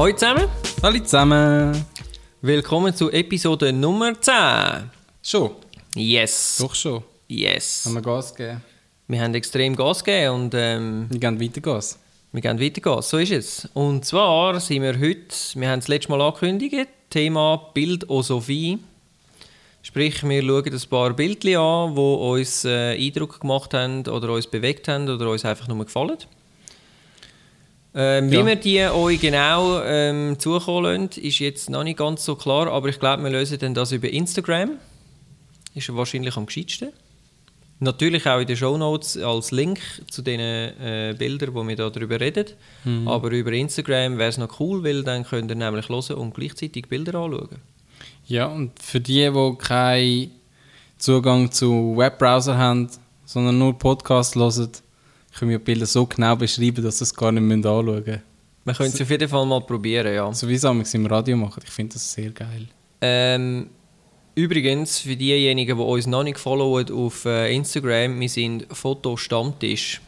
Hallo zusammen, Hallo zusammen. willkommen zu Episode Nummer 10. Schon? Yes. Doch schon. Yes. Haben wir Gas gegeben. Wir haben extrem Gas gegeben und ähm, Wir gehen weiter Gas. wir gehen weiter. So ist es. Und zwar sind wir heute, wir haben das letzte Mal angekündigt, Thema Bildosophie. Sprich, wir schauen ein paar Bildchen an, die uns äh, Eindruck gemacht haben oder uns bewegt haben oder uns einfach nur gefallen. Ähm, Ja. Wie wir die euch genau ähm, zukommen lassen, ist jetzt noch nicht ganz so klar, aber ich glaube, wir lösen dann das über Instagram. Ist wahrscheinlich am gescheitsten. Natürlich auch in den Shownotes als Link zu den äh, Bildern, wo wir da darüber reden. Aber über Instagram wäre es noch cool, weil dann könnt ihr nämlich hören und gleichzeitig Bilder anschauen. Ja, und für die, die keinen Zugang zu Webbrowser haben, sondern nur Podcast hören, können wir Bilder so genau beschreiben, dass sie es gar nicht mehr anschauen müssen. Wir können es auf jeden Fall mal probieren, ja. So wie es im Radio machen. Ich finde das sehr geil. Ähm, übrigens, für diejenigen, die uns noch nicht followen auf äh, Instagram, wir sind Fotostammtisch.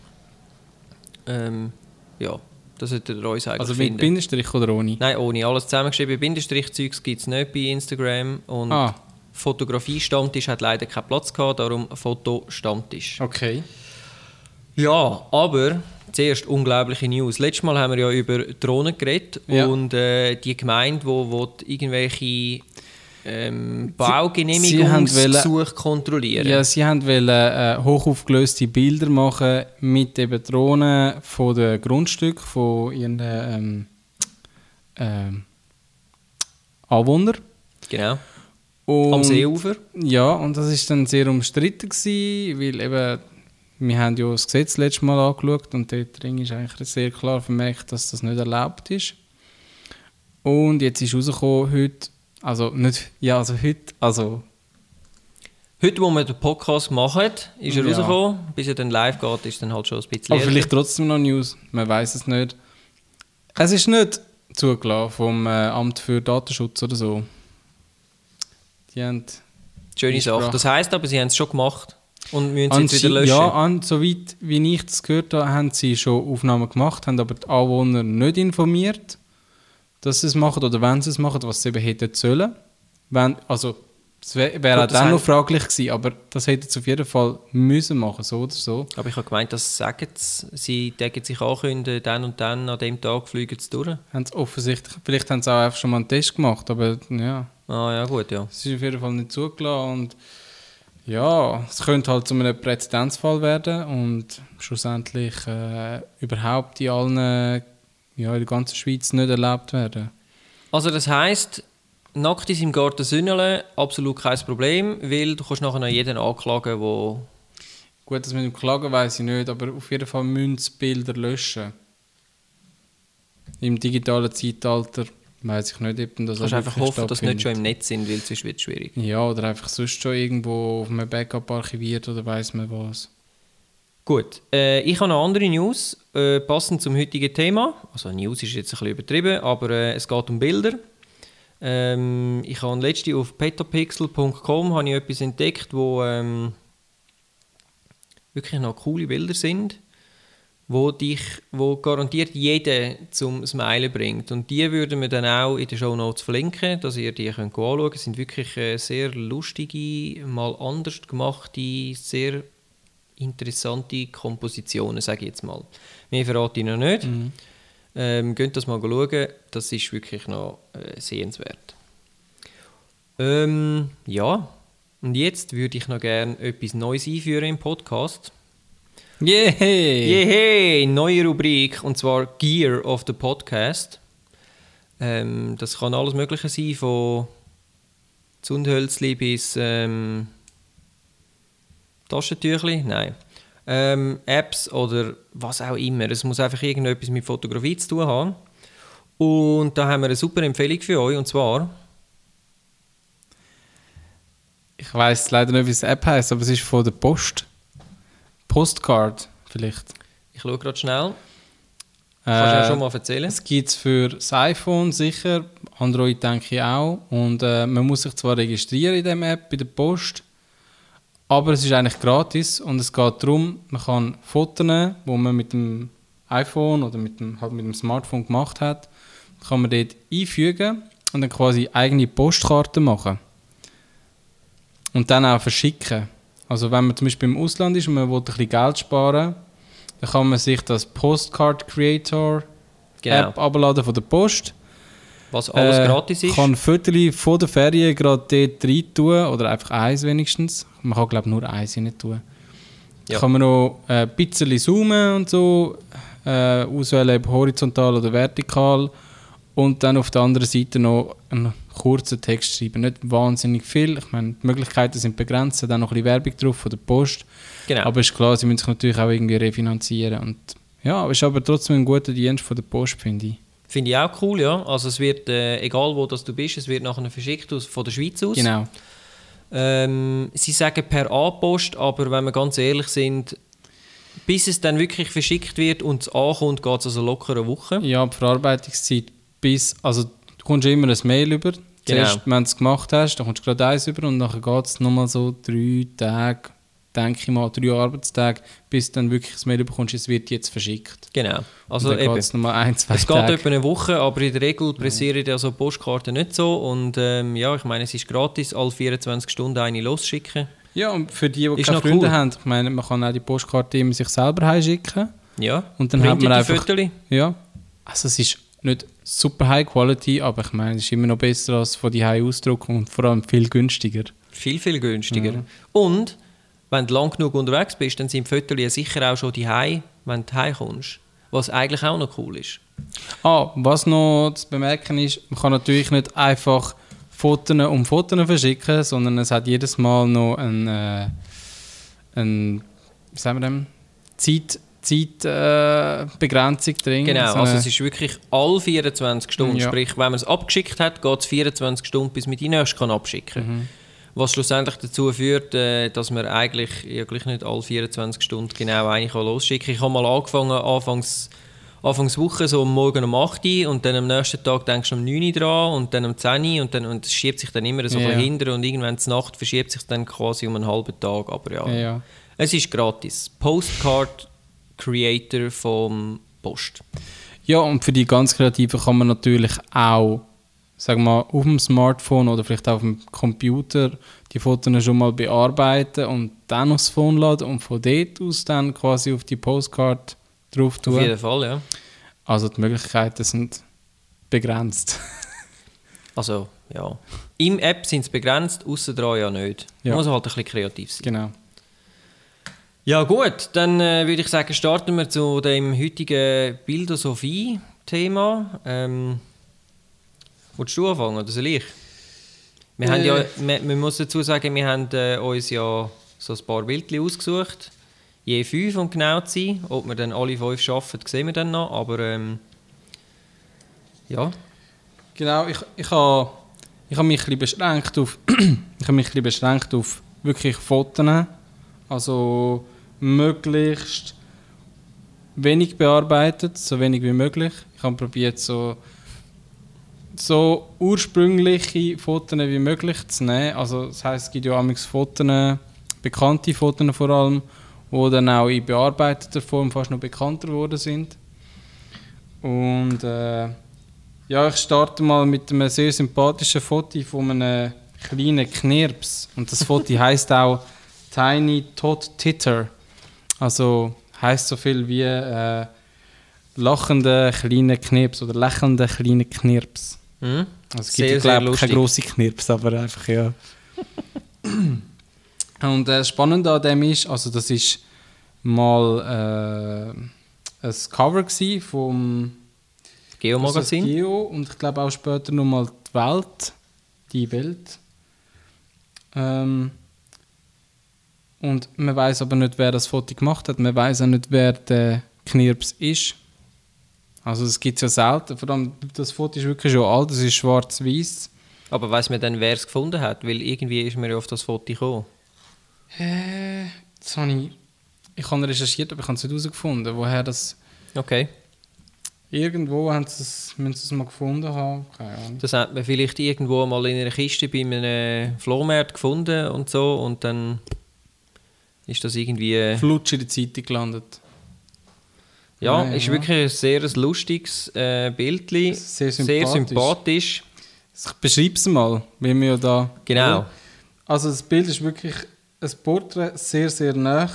Ähm, ja, das solltet ihr uns eigentlich Also mit finden. Bindestrich oder ohne? Nein, ohne. Alles zusammengeschrieben. Bindestrich-Zeugs gibt es nicht bei Instagram. Und Ah. Fotografie-Stammtisch hat leider keinen Platz gehabt, darum Fotostammtisch. Okay. Ja, aber zuerst unglaubliche News. Letztes Mal haben wir ja über Drohnen geredet Ja. und äh, die Gemeinde, wo, wo die irgendwelche ähm, Baugenehmigungsgesuche kontrollieren. Ja, sie haben wollen, äh, hochaufgelöste Bilder machen mit eben Drohnen von den Grundstücken von ihren ähm, ähm, Anwohnern. Genau. Und, Am Seeufer. Ja, und das ist dann sehr umstritten gewesen, weil eben wir haben ja das Gesetz letztes Mal angeschaut und dort drin ist eigentlich sehr klar vermerkt, dass das nicht erlaubt ist. Und jetzt ist rausgekommen heute, also nicht, ja, also heute, also Heute, wo wir den Podcast machen, ist er Ja. rausgekommen. Bis er dann live geht, ist dann halt schon ein bisschen Aber älter. vielleicht trotzdem noch News, man weiß es nicht. Es ist nicht zugelassen vom äh, Amt für Datenschutz oder so. Die haben Schöne. Sache. Das heisst aber, sie haben es schon gemacht und müssen es jetzt wieder löschen. Ja, an, soweit wie ich das gehört habe, haben sie schon Aufnahmen gemacht, haben aber die Anwohner nicht informiert, dass sie es machen oder wenn sie es machen, was sie eben hätten sollen. Wenn, also, es wäre wär auch dann noch fraglich gewesen, aber das hätten sie auf jeden Fall müssen machen, so oder so. Aber ich habe gemeint, das sagen sie. Sie decken sich ankündigen, dann und dann an dem Tag fliegen sie durch. Haben sie offensichtlich, vielleicht haben sie auch einfach schon mal einen Test gemacht, aber ja. Ah ja, gut, ja. Es ist auf jeden Fall nicht zugelassen und ja, es könnte halt zu einem Präzedenzfall werden und schlussendlich äh, überhaupt in allen, ja, in der ganzen Schweiz nicht erlaubt werden. Also das heisst, nackt in seinem Garten sünneln, absolut kein Problem, weil du kannst nachher noch jeden anklagen, wo Gut, das mit dem Klagen weiß ich nicht, aber auf jeden Fall müssen Bilder löschen. Im digitalen Zeitalter weiß ich nicht, ob das kannst einfach hoffen, dass sie nicht schon im Netz sind, weil sonst wird es schwierig. Ja, oder einfach sonst schon irgendwo auf einem Backup archiviert oder weiß man was. Gut, äh, ich habe noch andere News, äh, passend zum heutigen Thema. Also News ist jetzt ein bisschen übertrieben, aber äh, es geht um Bilder. Ähm, ich habe letzte auf petapixel.com habe ich etwas entdeckt, wo ähm, wirklich noch coole Bilder sind, wo dich, wo garantiert jeden zum Smilen bringt. Und die würden wir dann auch in den Show Notes verlinken, dass ihr die könnt anschauen könnt. Es sind wirklich äh, sehr lustige, mal anders gemachte, sehr interessante Kompositionen, sage ich jetzt mal. Mehr verrate ich noch nicht. Ähm, geht das mal schauen, das ist wirklich noch äh, sehenswert. Ähm, ja, und jetzt würde ich noch gerne etwas Neues einführen im Podcast. Yay! Yay, neue Rubrik und zwar Gear of the Podcast. Ähm, das kann alles Mögliche sein, von Zundhölzli bis ähm, Taschentüchli, nein. Ähm, Apps oder was auch immer. Es muss einfach irgendetwas mit Fotografie zu tun haben. Und da haben wir eine super Empfehlung für euch und zwar Ich weiß leider nicht, wie die App heißt, aber es ist von der Post. Postcard vielleicht. Ich schaue gerade schnell. Kannst du ja Äh, schon mal erzählen? Es gibt es für das iPhone sicher, Android denke ich auch. Und äh, man muss sich zwar registrieren in dieser App bei der Post, aber es ist eigentlich gratis und es geht darum, man kann Fotos nehmen, die man mit dem iPhone oder mit dem, halt mit dem Smartphone gemacht hat, kann man dort einfügen und dann quasi eigene Postkarten machen. Und dann auch verschicken. Also wenn man zum Beispiel im Ausland ist und man will ein bisschen Geld sparen, dann kann man sich das Postcard Creator Genau. App abladen von der Post. Was alles Äh, gratis ist. Kann Viertel von der Ferien gerade dort rein tun, oder einfach eins wenigstens. Man kann glaube ich nur eins rein tun. Ja. Kann man noch äh, ein bisschen zoomen und so, äh, auswählen ob horizontal oder vertikal und dann auf der anderen Seite noch einen kurzen Text schreiben. Nicht wahnsinnig viel, ich meine, die Möglichkeiten sind begrenzt, dann noch ein bisschen Werbung drauf von der Post. genau. Aber ist klar, sie müssen sich natürlich auch irgendwie refinanzieren. Und ja, ist aber trotzdem ein guter Dienst von der Post, finde ich. Finde ich auch cool, ja. Also es wird, äh, egal wo das du bist, es wird nachher verschickt aus, von der Schweiz aus. Genau. Ähm, sie sagen per A-Post, aber wenn wir ganz ehrlich sind, bis es dann wirklich verschickt wird und es ankommt, geht es also locker eine Woche. Ja, die Verarbeitungszeit bis, also du kommst immer ein Mail über. Zuerst, Genau. wenn du es gemacht hast, dann kommst du gerade eins über und dann geht es nochmal so drei Tage, denke ich mal, drei Arbeitstage, bis du dann wirklich das Mail bekommst, es wird jetzt verschickt. Genau. Also und dann eben, geht es nochmal ein, zwei es geht Tage. etwa eine Woche, aber in der Regel pressieren ja so Postkarten nicht so. Und ähm, ja, ich meine, es ist gratis, alle 24 Stunden eine losschicken. Ja, und für die, die Ist keine noch Freunde cool. haben, ich meine, man kann auch die Postkarte immer sich selber heimschicken. Ja. Und dann hat man einfach... Fotos. Ja, also es ist nicht super High Quality, aber ich meine, es ist immer noch besser als von die High ausdrucken und vor allem viel günstiger. Viel, viel günstiger. Mhm. Und wenn du lang genug unterwegs bist, dann sind Fotos ja sicher auch schon die wenn du heimkommst. Was eigentlich auch noch cool ist. Ah, was noch zu bemerken ist, man kann natürlich nicht einfach Fotos um Fotos verschicken, sondern es hat jedes Mal noch ein, äh, ein wie sagen wir dem, Zeit, Zeitbegrenzung äh, drin. Genau, So also es ist wirklich alle 24 Stunden. Ja. Sprich, wenn man es abgeschickt hat, geht es 24 Stunden, bis man die nächste kann abschicken kann. Mhm. Was schlussendlich dazu führt, äh, dass man eigentlich ja, gleich nicht alle 24 Stunden genau eine kann losschicken kann. Ich habe mal angefangen, anfangs, anfangs Woche, so Morgen um 8 Uhr und dann am nächsten Tag denkst du um 9 Uhr dran und dann um 10 Uhr und, dann, und es schiebt sich dann immer so Ja. hinter und irgendwann zur Nacht verschiebt sich dann quasi um einen halben Tag. Aber ja, ja. es ist gratis. Postcard Creator vom Post. Ja, und für die ganz Kreativen kann man natürlich auch, sagen wir auf dem Smartphone oder vielleicht auf dem Computer die Fotos schon mal bearbeiten und dann aufs Phone laden und von dort aus dann quasi auf die Postcard drauf Auf jeden tun. Fall, ja. Also die Möglichkeiten sind begrenzt. Also, ja. Im App sind es begrenzt, außen dran ja nicht. Ja. Muss halt ein bisschen kreativ sein. genau. Ja gut, dann äh, würde ich sagen, starten wir zu dem heutigen Bildosophie-Thema. Ähm, willst du anfangen oder soll ich? Wir haben ja, Äh. wir, man muss dazu sagen, wir haben äh, uns ja so ein paar Bildchen ausgesucht. Je fünf, um genau zu sein. Ob wir dann alle fünf schaffen, sehen wir dann noch. Aber ähm, ja, Genau, ich, ich habe ich ha mich ein bisschen beschränkt auf ich mich ein bisschen beschränkt auf wirklich Fotos. Also möglichst wenig bearbeitet, so wenig wie möglich. Ich habe probiert so so ursprüngliche Fotos wie möglich zu nehmen. Also das heißt, es gibt ja amigs Fotos, bekannte Fotos vor allem, die dann auch in bearbeiteter Form fast noch bekannter geworden sind. Und äh, ja, ich starte mal mit einem sehr sympathischen Foto von einem kleinen Knirps. Und das Foto heißt auch Tiny Tot Titter. Also heißt so viel wie äh, lachende kleine Knirps oder lächelnde kleine Knirps. hm? Also es gibt glaube ich, keine grosse Knirps, aber einfach ja. Und äh, das Spannende an dem ist, also das ist mal äh, ein Cover vom Geomagazin. Geo und ich glaube auch später nochmal die Welt. Die Welt. Ähm, und man weiß aber nicht, wer das Foto gemacht hat. Man weiß auch nicht, wer der Knirps ist. Also das gibt es ja selten. Vor allem, das Foto ist wirklich schon alt, es ist schwarz-weiß. Aber weiß man dann, wer es gefunden hat? Weil irgendwie ist man ja auf das Foto gekommen. Äh, das habe ich... Ich habe recherchiert, aber ich habe es nicht herausgefunden, woher das... Okay. Irgendwo haben sie es, müssen sie es mal gefunden haben. Keine Ahnung. Das hat man vielleicht irgendwo mal in einer Kiste bei einem Flohmarkt gefunden und so und dann ist das irgendwie... Flutsch in der Zeitung gelandet. Ja, Nein, ist ja. wirklich ein sehr lustiges äh, Bildli. Sehr Sehr sympathisch. sympathisch. Ich beschreibe es mal, wie wir ja da... Genau. Also das Bild ist wirklich ein Porträt, sehr, sehr nah.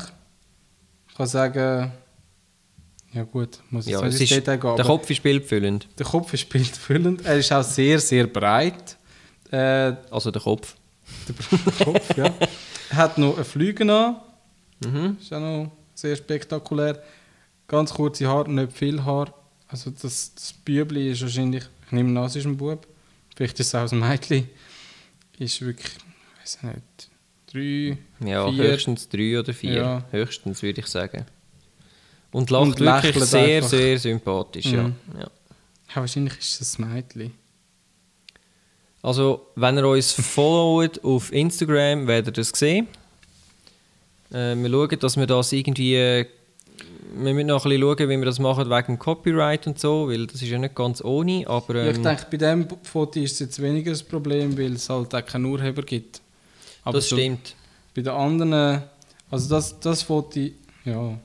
Ich kann sagen... Ja gut, muss ich Ja, es ist, Detail gehen. der Kopf ist bildfüllend. der Kopf ist bildfüllend. Er ist auch sehr, sehr breit. Äh, Also der Kopf. der Kopf, ja. Er hat noch einen Flügel an. Mhm. Ist auch noch sehr spektakulär. Ganz kurze Haare, nicht viel Haar. Also das, das Bübli ist wahrscheinlich, ich nehme an, es ist ein Bub. Vielleicht ist es auch ein Mädchen. Ist wirklich, ich weiß nicht, drei, Ja, vier. höchstens drei oder vier. Ja. Höchstens, würde ich sagen. Und lacht Und wirklich sehr, einfach. sehr sympathisch. Ja. Mhm. Ja. Ja, wahrscheinlich ist es ein Mädchen. Also, wenn ihr uns followt auf Instagram, werdet ihr das sehen. Äh, wir schauen, dass wir das irgendwie. Äh, wir müssen noch ein bisschen schauen, wie wir das machen wegen dem Copyright und so, weil das ist ja nicht ganz ohne. Aber ja, ich ähm, denke, bei diesem Foto ist es jetzt weniger das Problem, weil es halt auch keinen Urheber gibt. Aber das so stimmt. Bei den anderen, also das, das Foto, ja,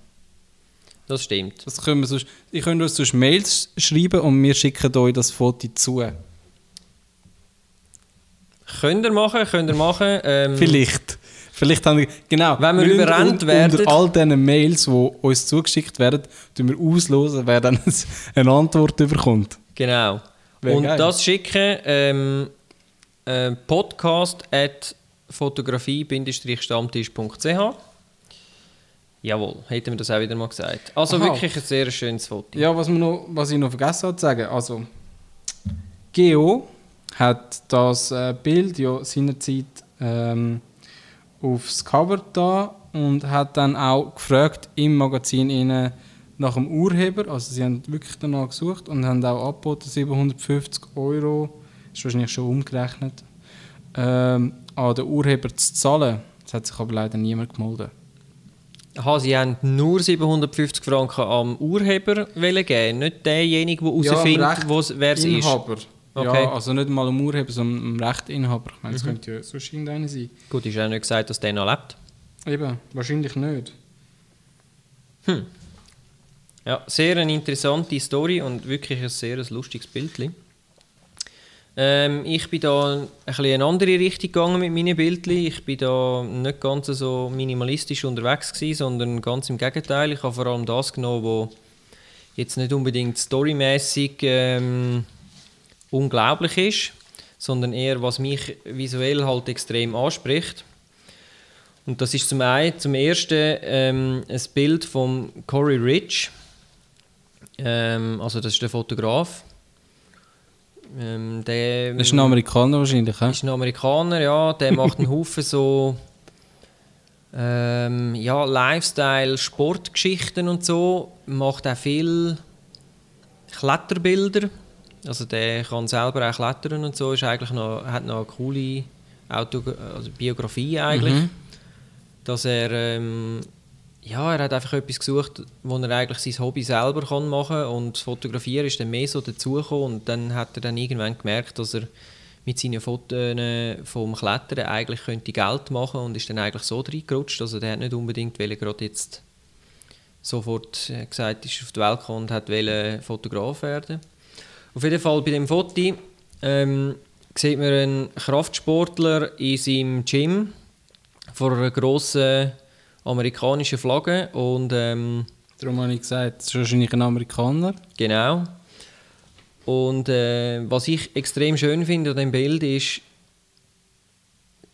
Das stimmt. das können wir sonst, ihr könnt uns sonst Mails schreiben und wir schicken euch das Foto zu. Könnt ihr machen, könnt ihr machen. Ähm, Vielleicht. Vielleicht haben wir, genau. Wenn wir müssen überrannt werden- Unter all diesen Mails, die uns zugeschickt werden, tun wir auslosen, wer dann eine Antwort bekommt. Genau. Wär und geil. das schicken ähm, äh, podcast at fotografie-stammtisch.ch Jawohl, hätten wir das auch wieder mal gesagt. Also Aha. wirklich ein sehr schönes Foto. Ja, was, wir noch, was ich noch vergessen habe zu sagen, also Geo hat das äh, Bild ja seinerzeit ähm, aufs Cover da und hat dann auch gefragt im Magazin innen nach dem Urheber, also sie haben wirklich danach gesucht und haben auch angeboten 750 Euro, ist wahrscheinlich schon umgerechnet, ähm, an den Urheber zu zahlen. Das hat sich aber leider niemand gemeldet. Aha, sie haben nur 750 Franken am Urheber geben, nicht derjenige, der herausfindet, wo's- wer es ist. Okay. Ja, also nicht mal am Urheber, sondern am Rechtinhaber. Ich meine, es Mhm. könnte ja sonst irgendeiner sein. Gut, ist auch nicht gesagt, dass der noch lebt. Eben, wahrscheinlich nicht. Ja, sehr eine interessante Story und wirklich ein sehr ein lustiges Bildchen. Ähm, ich bin da ein bisschen in eine andere Richtung gegangen mit meinen Bildchen. Ich bin da nicht ganz so minimalistisch unterwegs gewesen, sondern ganz im Gegenteil. Ich habe vor allem das genommen, wo jetzt nicht unbedingt storymäßig ähm, unglaublich ist, sondern eher was mich visuell halt extrem anspricht. Und das ist zum einen, zum ersten ähm, ein Bild von Corey Rich. Ähm, also das ist der Fotograf. Ähm, der Das ist ein Amerikaner wahrscheinlich, hä? ist ein Amerikaner, ja. Der macht einen Haufen so ähm, ja, Lifestyle, Sportgeschichten und so. Macht auch viel Kletterbilder. Also der kann selber auch klettern und so. Ist eigentlich noch, hat noch eine coole Auto also Biografie eigentlich. Mhm. Dass er ähm, ja, er hat einfach etwas gesucht, wo er eigentlich sein Hobby selber kann machen und das Fotografieren ist dann mehr so dazugekommen und dann hat er dann irgendwann gemerkt, dass er mit seinen Fotos äh, vom Klettern eigentlich könnte Geld machen und ist dann eigentlich so reingerutscht, also der hat nicht unbedingt wollen, gerade jetzt sofort äh, gesagt, ist auf die Welt gekommen und hat wollen Fotograf werden. Auf jeden Fall bei dem Foto ähm, sieht man einen Kraftsportler in seinem Gym vor einer grossen amerikanischen Flagge und ähm, Darum habe ich gesagt, es ist wahrscheinlich ein Amerikaner. genau. Und äh, was ich extrem schön finde an dem Bild ist,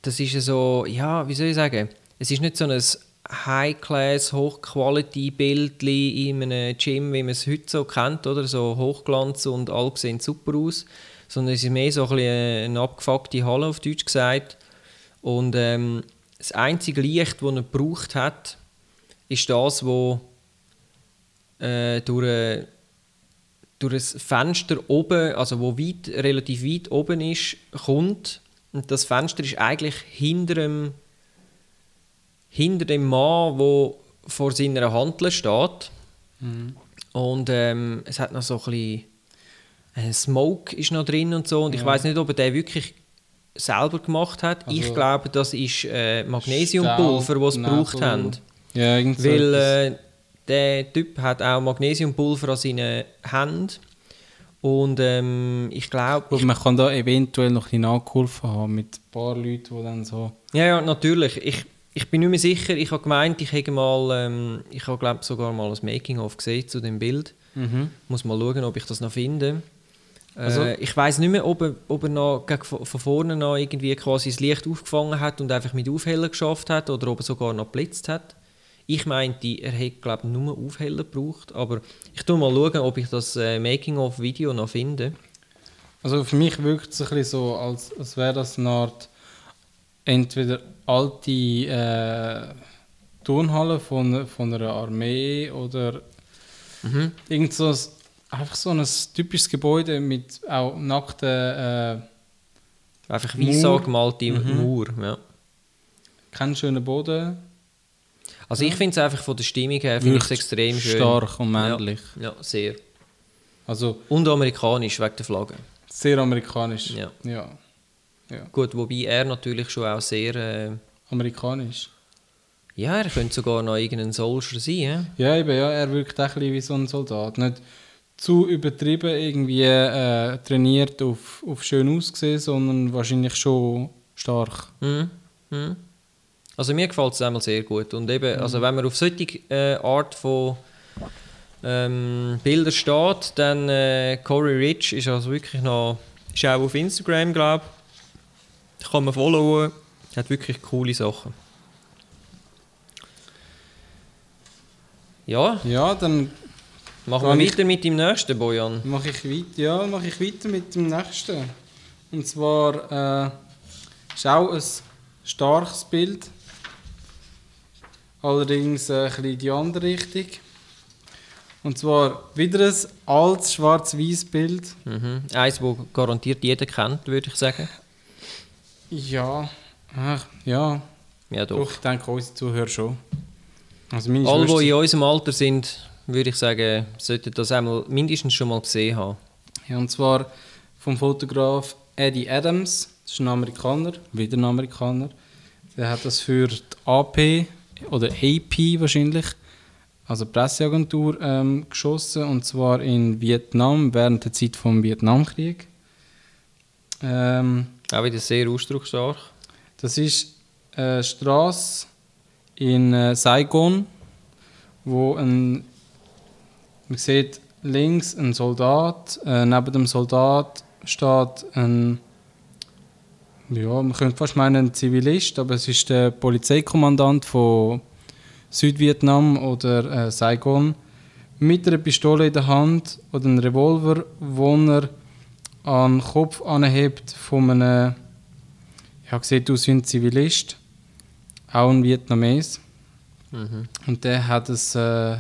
das ist so, ja, wie soll ich sagen, es ist nicht so ein High-Class, Hochquality-Bild in einem Gym, wie man es heute so kennt, oder? So Hochglanz und all sehen super aus. Sondern es ist mehr so ein eine abgefuckte Halle, auf Deutsch gesagt. Und ähm, das einzige Licht, das er gebraucht hat, ist das, wo durch, äh, durch ein Fenster oben, also wo weit, relativ weit oben ist, kommt. Und das Fenster ist eigentlich hinter dem, hinter dem Mann, der vor seiner Handel steht. Und ähm, es hat noch so ein bisschen äh, Smoke ist noch drin und so. Und ich Ja. weiß nicht, ob er den wirklich selber gemacht hat. ich Also- glaube, das ist äh, Magnesiumpulver, das sie gebraucht haben. Ja, irgendwie Weil äh, der Typ hat auch Magnesiumpulver an seinen Händen. Und ähm, ich glaube... Man kann da eventuell noch ein nachgeholfen haben mit ein paar Leuten, die dann so... Ja, ja, natürlich. Ich, ich bin nicht mehr sicher. Ich habe gemeint, ich hätte mal... Ähm, ich habe, glaube sogar mal ein Making-of gesehen zu dem Bild. Mhm. Muss mal schauen, ob ich das noch finde. Also- äh, ich weiß nicht mehr, ob er, ob er noch von vorne noch irgendwie quasi das Licht aufgefangen hat und einfach mit Aufheller geschafft hat oder ob er sogar noch geblitzt hat. Ich meinte, er hätte glaube nur Aufheller gebraucht, aber ich tu mal schauen, ob ich das äh, Making-of-Video noch finde. Also für mich wirkt es ein bisschen so, als, als wäre das eine Art entweder alte äh, Turnhalle von, von einer Armee oder Mhm. irgend so ein, einfach so ein typisches Gebäude mit auch nackten, äh, Einfach weiß angemalte Mhm. Mauer. Ja. keinen schönen Boden, Also ich finde es einfach von der Stimmung her finde ich extrem schön. stark und männlich. Ja, sehr. Also Und amerikanisch wegen der Flagge. sehr amerikanisch. Ja. ja. Gut, wobei er natürlich schon auch sehr... Äh, Amerikanisch. ja, er könnte sogar noch irgendein Soldier sein. Ja, eben, ja, er wirkt auch ein bisschen wie so ein Soldat. Nicht zu übertrieben irgendwie äh, trainiert auf, auf schön aussehen, sondern wahrscheinlich schon stark. Mhm. Mhm. Also mir gefällt es einmal sehr gut. Und eben, also wenn man auf solche äh, Art von ähm, Bildern steht, dann äh, Corey Rich ist also wirklich noch, ist auch auf Instagram, glaube ich. Kann man followen. Hat wirklich coole Sachen. Ja, Ja, dann machen wir ich- weiter mit dem nächsten, Bojan. mache ich weiter. Ja, mache ich weiter mit dem nächsten. Und zwar äh, ist auch ein starkes Bild. Allerdings äh, ein bisschen in die andere Richtung. Und zwar wieder ein altes schwarz-weiß Bild. Mhm. Eins, das garantiert jeder kennt, würde ich sagen. Ja, ach, ja, Ja, doch. doch, ich denke unsere Zuhörer schon. Also Alle, Schwester- die in unserem Alter sind, würde ich sagen, sollten das einmal mindestens schon mal gesehen haben. Ja, und zwar vom Fotograf Eddie Adams, das ist ein Amerikaner, wieder ein Amerikaner. Der hat das für die AP oder AP wahrscheinlich, also Presseagentur, ähm, geschossen und zwar in Vietnam während der Zeit vom Vietnamkrieg. Ähm, Auch wieder sehr ausdrucksstark. das ist eine Straße in äh, Saigon, wo ein, man sieht links ein Soldat, äh, neben dem Soldat steht ein, ja, man könnte fast meinen ein Zivilist, aber es ist der Polizeikommandant von Südvietnam oder äh, Saigon mit einer Pistole in der Hand oder einem Revolver, wo er an den Kopf anhebt von einem ja, sieht aus wie ein Zivilist, auch ein Vietnames. Mhm. Und der hat ein, äh,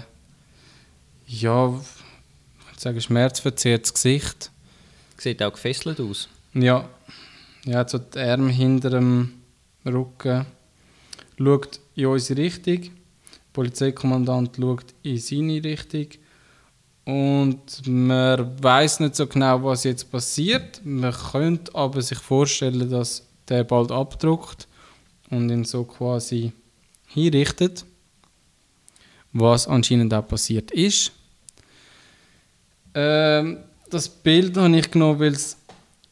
ja, ich würde sagen, schmerzverzerrtes Gesicht. Sieht auch gefesselt aus. Ja, ja hat so die Arme hinter dem Rücken. Schaut in unsere Richtung. Der Polizeikommandant schaut in seine Richtung. Und man weiß nicht so genau, was jetzt passiert. Man könnte aber sich vorstellen, dass der bald abdruckt und ihn so quasi hinrichtet. Was anscheinend auch passiert ist. Ähm, das Bild habe ich genommen, weil es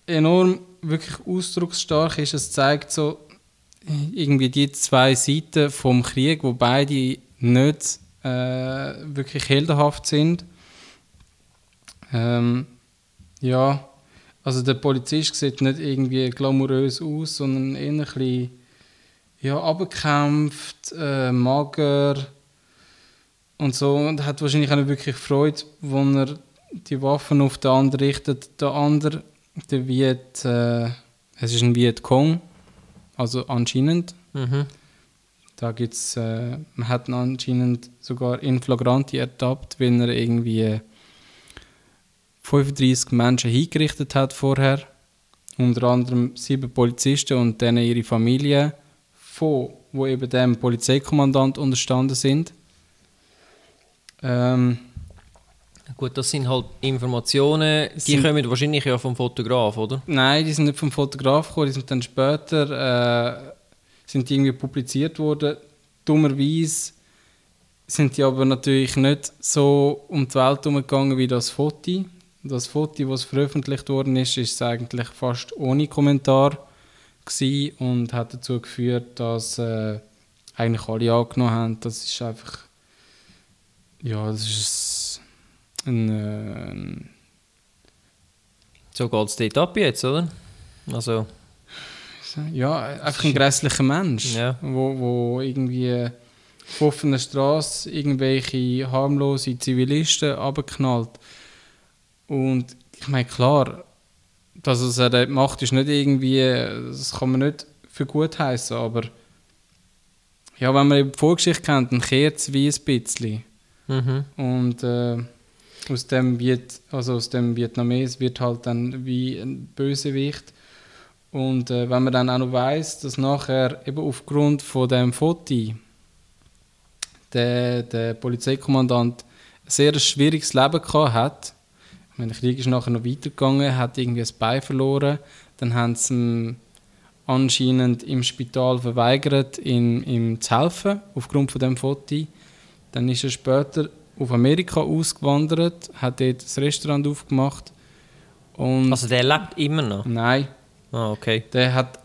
enorm wirklich ausdrucksstark ist. Es zeigt so irgendwie die zwei Seiten vom Krieg, wo beide nicht äh, wirklich heldenhaft sind. Ähm, ja, also der Polizist sieht nicht irgendwie glamourös aus, sondern eher ein bisschen ja, abgekämpft, äh, mager und so. Und hat wahrscheinlich auch nicht wirklich Freude, wenn er die Waffen auf den anderen richtet. Der andere, der Viet, äh, es ist ein Vietcong, also anscheinend. Mhm. Da gibt's, äh, man hat ihn anscheinend sogar in Flagranti ertappt, weil er irgendwie 35 Menschen hingerichtet hat vorher. Unter anderem sieben Polizisten und denen ihre Familie, von, wo eben dem Polizeikommandant unterstanden sind. Ähm, Gut, das sind halt Informationen, die Sind- kommen wahrscheinlich ja vom Fotograf, oder? Nein, die sind nicht vom Fotograf gekommen, die sind dann später äh, sind die irgendwie publiziert worden. Dummerweise sind die aber natürlich nicht so um die Welt herumgegangen wie das Foto. Das Foto, das veröffentlicht worden ist, ist eigentlich fast ohne Kommentar und hat dazu geführt, dass äh, eigentlich alle angenommen haben. Das ist einfach ja, das ist ein, ein So geht es dort ab jetzt, oder? Also, ja, einfach ein grässlicher Mensch, Ja. wo, wo irgendwie auf offener Straße irgendwelche harmlose Zivilisten abknallt. Und ich meine, klar, dass es er dort macht, ist nicht irgendwie, das kann man nicht für gut heißen, aber ja, wenn man die Vorgeschichte kennt, dann kehrt es wie ein bisschen. mhm. Und äh, aus dem Viet, also aus dem Vietnames wird halt dann wie ein Bösewicht. Und äh, wenn man dann auch noch weiß, dass nachher eben aufgrund von dem Foto der, der Polizeikommandant ein sehr schwieriges Leben gehabt hat. Ich meine, der Krieg ist nachher noch weitergegangen, hat irgendwie ein Bein verloren. Dann haben sie ihm anscheinend im Spital verweigert, ihm, ihm zu helfen, aufgrund von dem Foto. Dann ist er später auf Amerika ausgewandert, hat dort ein Restaurant aufgemacht. Und Also der lebt immer noch? nein, Ah, okay. der hat.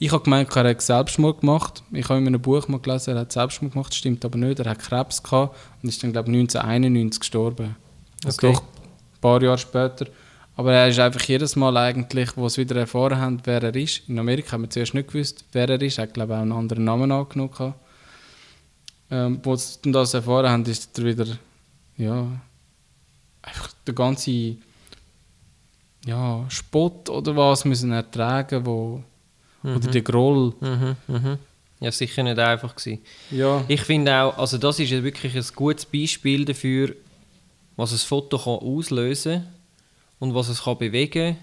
Ich habe gemeint, er hat Selbstmord gemacht. Ich habe in einem Buch mal gelesen, er hat Selbstmord gemacht, stimmt aber nicht. Er hat Krebs gehabt und ist dann, glaube ich, 1991 gestorben. Also Okay. doch paar Jahre später. Aber er ist einfach jedes Mal eigentlich, wo sie wieder erfahren haben, wer er ist. In Amerika haben wir zuerst nicht gewusst, wer er ist. Er hat, glaube ich, auch einen anderen Namen angenommen. Ähm, wo sie das erfahren haben, ist er wieder, ja, einfach der ganze ja, Spott oder was müssen ertragen, wo, oder der Groll. Mhm, mhm. Ja, sicher nicht einfach gewesen. Ja, Ich finde auch, also das ist ja wirklich ein gutes Beispiel dafür, was ein Foto kann auslösen kann und was es kann bewegen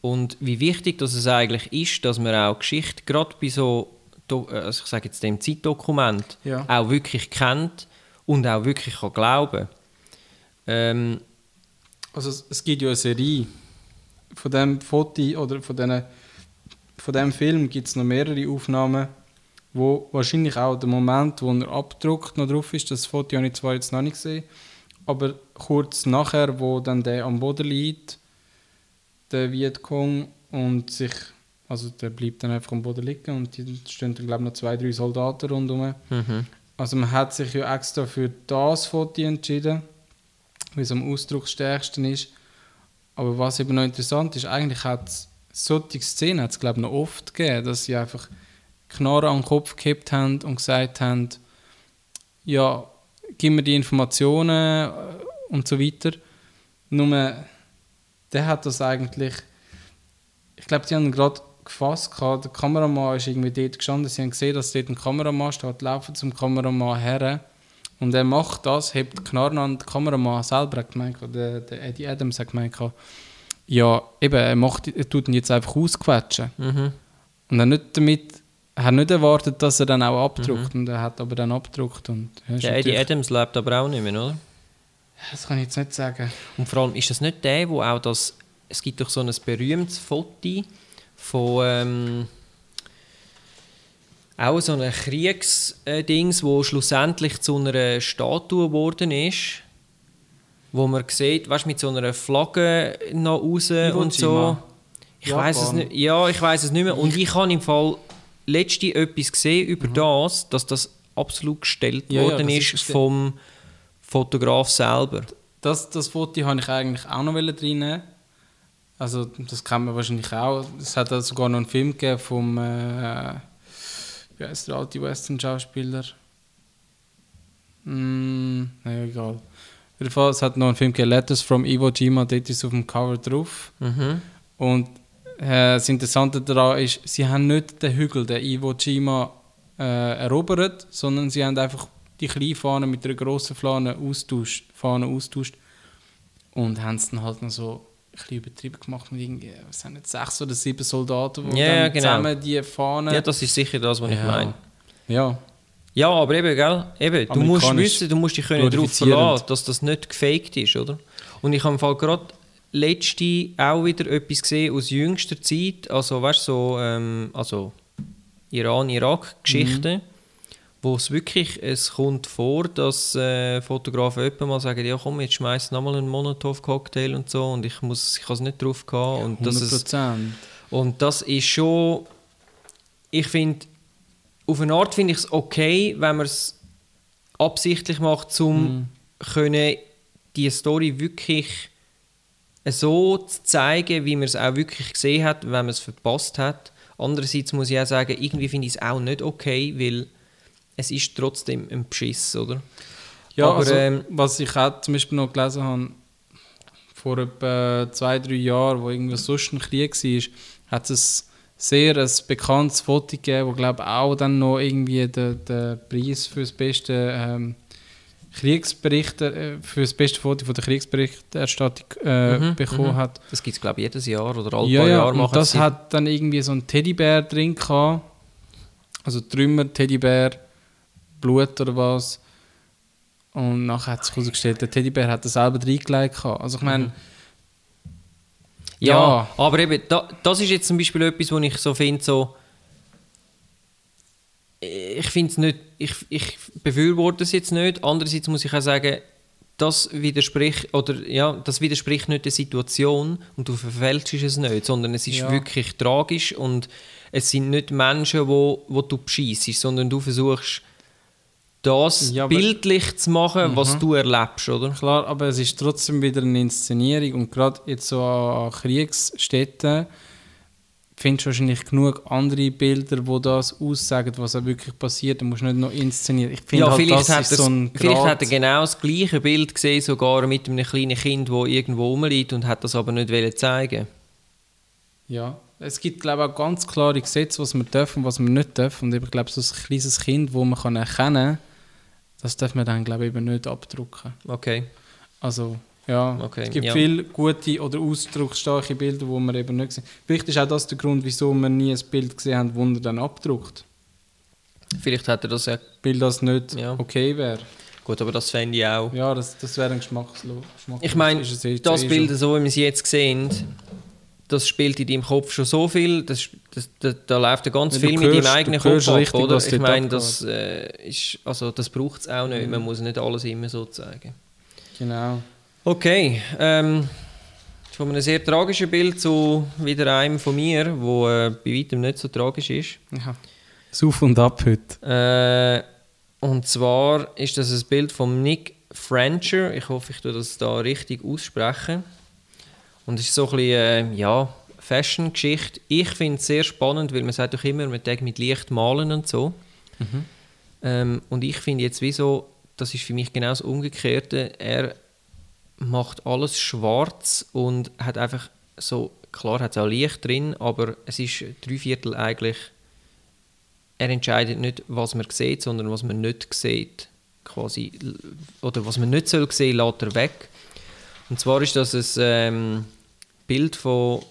und wie wichtig dass es eigentlich ist, dass man auch Geschichte gerade bei so, äh, also ich sage jetzt dem Zeitdokument, Ja. auch wirklich kennt und auch wirklich kann glauben. Ähm, also es, es gibt ja eine Serie von dem Foto oder von, diesen, von dem Film gibt es noch mehrere Aufnahmen, wo wahrscheinlich auch der Moment, wo er abdruckt, noch drauf ist. Das Foto habe ich zwar jetzt noch nicht gesehen, aber kurz nachher, wo dann der am Boden liegt, der Vietcong und sich, also der bleibt dann einfach am Boden liegen und die stehen dann glaube ich noch zwei, drei Soldaten rundherum. mhm. Also man hat sich ja extra für das Foto entschieden, weil es am ausdrucksstärksten ist. Aber was eben noch interessant ist, eigentlich hat es solche Szenen hat's, glaube ich, noch oft gegeben, dass sie einfach Knarre an den Kopf gehabt haben und gesagt haben, ja, gib mir die Informationen äh, und so weiter. Nur, der hat das eigentlich, ich glaube, die haben gerade gefasst, gehabt. der Kameramann ist irgendwie dort gestanden, sie haben gesehen, dass dort ein Kameramann steht, laufen zum Kameramann her und er macht das, hebt die Knarre an, der Kameramann selber hat gemeint, der, der Eddie Adams hat gemeint, ja, eben, er, macht, er tut ihn jetzt einfach ausquetschen. Mhm. Und er nicht damit, er hat nicht erwartet, dass er dann auch abdruckt und er hat aber dann abdruckt und ja, Der Eddie Adams lebt aber auch nicht mehr, oder? das kann ich jetzt nicht sagen. Und vor allem ist das nicht der, wo auch das. Es gibt doch so ein berühmtes Foto von. Ähm, auch so einem Kriegsdings, wo schlussendlich zu einer Statue geworden ist. Wo man sieht, weißt du, mit so einer Flagge noch raus und so. Ich weiß es nicht. Ja, ich weiß es nicht mehr. Und ich habe im Fall letzte etwas gesehen über das, dass das absolut gestellt Mhm. Ja, ja, worden das ist ist vom Fotograf selber. Das, das Foto habe ich eigentlich auch noch reinnehmen. Also, das kennt man wahrscheinlich auch. Es hat auch sogar noch einen Film gegeben vom, äh, wie heißt der alte Western-Schauspieler? Mm, naja, egal. Auf jeden Fall, es hat noch einen Film gegeben, Letters from Iwo Jima, dort ist auf dem Cover drauf. Mhm. Und äh, das Interessante daran ist, sie haben nicht den Hügel, den Iwo Jima, äh, erobert, sondern sie haben einfach die kleine Fahne mit der grossen Fahne austauscht, Fahne austauscht und haben es dann halt noch so ein bisschen übertrieben gemacht mit irgendwie, was sind jetzt, sechs oder sieben Soldaten, die Ja, dann ja, genau. zusammen die Fahne... Ja, das ist sicher das, was ich Ja. meine. ja. Ja, aber eben, gell? Eben, du musst wissen, du musst dich können darauf verlassen, dass das nicht gefaked ist, oder? Und ich habe im Fall gerade letzte auch wieder etwas gesehen aus jüngster Zeit, also weißt so, ähm, also Iran-Irak-Geschichten, wo es wirklich, es kommt vor, dass äh, Fotografen öppe mal sagen, ja komm, jetzt schmeiß nochmal einen Monotov-Cocktail und so und ich muss, ich habe es nicht drauf gehabt. und, das ist, 100%. und das ist schon, ich finde, auf eine Art finde ich es okay, wenn man es absichtlich macht, um Mhm. können die Story wirklich so zu zeigen, wie man es auch wirklich gesehen hat, wenn man es verpasst hat. Andererseits muss ich auch sagen, irgendwie finde ich es auch nicht okay, weil es ist trotzdem ein Beschiss, oder? Ja, Aber, also, ähm, was ich auch zum Beispiel noch gelesen habe, vor etwa zwei, drei Jahren, wo irgendwie sonst ein Krieg war, hat es sehr ein bekanntes Foto gegeben, wo glaube auch dann noch irgendwie den, den Preis für das beste ähm, Kriegsbericht, äh, für das beste Foto von der Kriegsberichterstattung äh, Mhm, bekommen mhm. hat. Das gibt es, glaube ich, jedes Jahr oder alle Ja, paar ja, Jahre und machen das hat dann irgendwie so ein Teddybär drin gehabt. Also Trümmer, Teddybär, Blut oder was. Und nachher hat sich herausgestellt, der Teddybär hat das selber reingelegt gehabt. Also ich meine, Ja, Ja. aber eben, da, das ist jetzt zum Beispiel etwas, wo ich so finde, so, ich finde es nicht, ich, ich befürworte es jetzt nicht. Andererseits muss ich auch sagen, das widerspricht, oder ja, das widerspricht nicht der Situation und du verfälschst es nicht, sondern es ist Ja. wirklich tragisch und es sind nicht Menschen, wo, wo du bescheissest, sondern du versuchst, das Ja, bildlich zu machen, was du erlebst, oder? klar, aber es ist trotzdem wieder eine Inszenierung. Und gerade jetzt so an Kriegsstätten findest wahrscheinlich genug andere Bilder, wo das aussagen, was auch wirklich passiert. Du musst nicht noch inszenieren. Ich finde Ja, halt, vielleicht, das hat, ist er, so ein vielleicht hat er genau das gleiche Bild gesehen, sogar mit einem kleinen Kind, das irgendwo rumliegt und hat das aber nicht wollen zeigen. Ja, es gibt glaube ich auch ganz klare Gesetze, was man darf und was man nicht darf. Und ich glaube, so ein kleines Kind, wo man kann erkennen kann, das darf man dann glaube ich eben nicht abdrucken. Okay. Also ja, Okay, es gibt ja. viele gute oder ausdrucksstarke Bilder, die man eben nicht sehen. Vielleicht ist auch das der Grund, wieso wir nie ein Bild gesehen haben, das er dann abdruckt. Vielleicht hat er das ja. Weil das nicht Ja. okay wäre. Gut, aber das fände ich auch. Ja, das, das wäre ein geschmackslos. Ich meine, das eh Bild, schon. so wie wir es jetzt sehen, das spielt in deinem Kopf schon so viel, das, das, da, da läuft ja ganz viel mit deinem eigenen Kopf ab, richtig, oder? Ich meine, das, äh, ist, also, das braucht es auch nicht. Man muss nicht alles immer so zeigen. Genau. Okay, ähm, von einem sehr tragischen Bild zu wieder einem von mir, wo äh, bei weitem nicht so tragisch ist. Ja. Auf und Ab heute. Äh, und zwar ist das ein Bild von Nick Francher. Ich hoffe, ich tue das da richtig aussprechen. Und es ist so ein bisschen, äh, ja, Fashion-Geschichte. Ich finde es sehr spannend, weil man sagt doch immer, man darf mit Licht malen und so. Ähm, und ich finde jetzt wieso, das ist für mich genau das Umgekehrte. Er macht alles schwarz und hat einfach so, klar hat es auch Licht drin, aber es ist drei Viertel eigentlich, er entscheidet nicht, was man sieht, sondern was man nicht sieht. Quasi, oder was man nicht soll sehen, lässt er weg. Und zwar ist das ein ähm, Bild von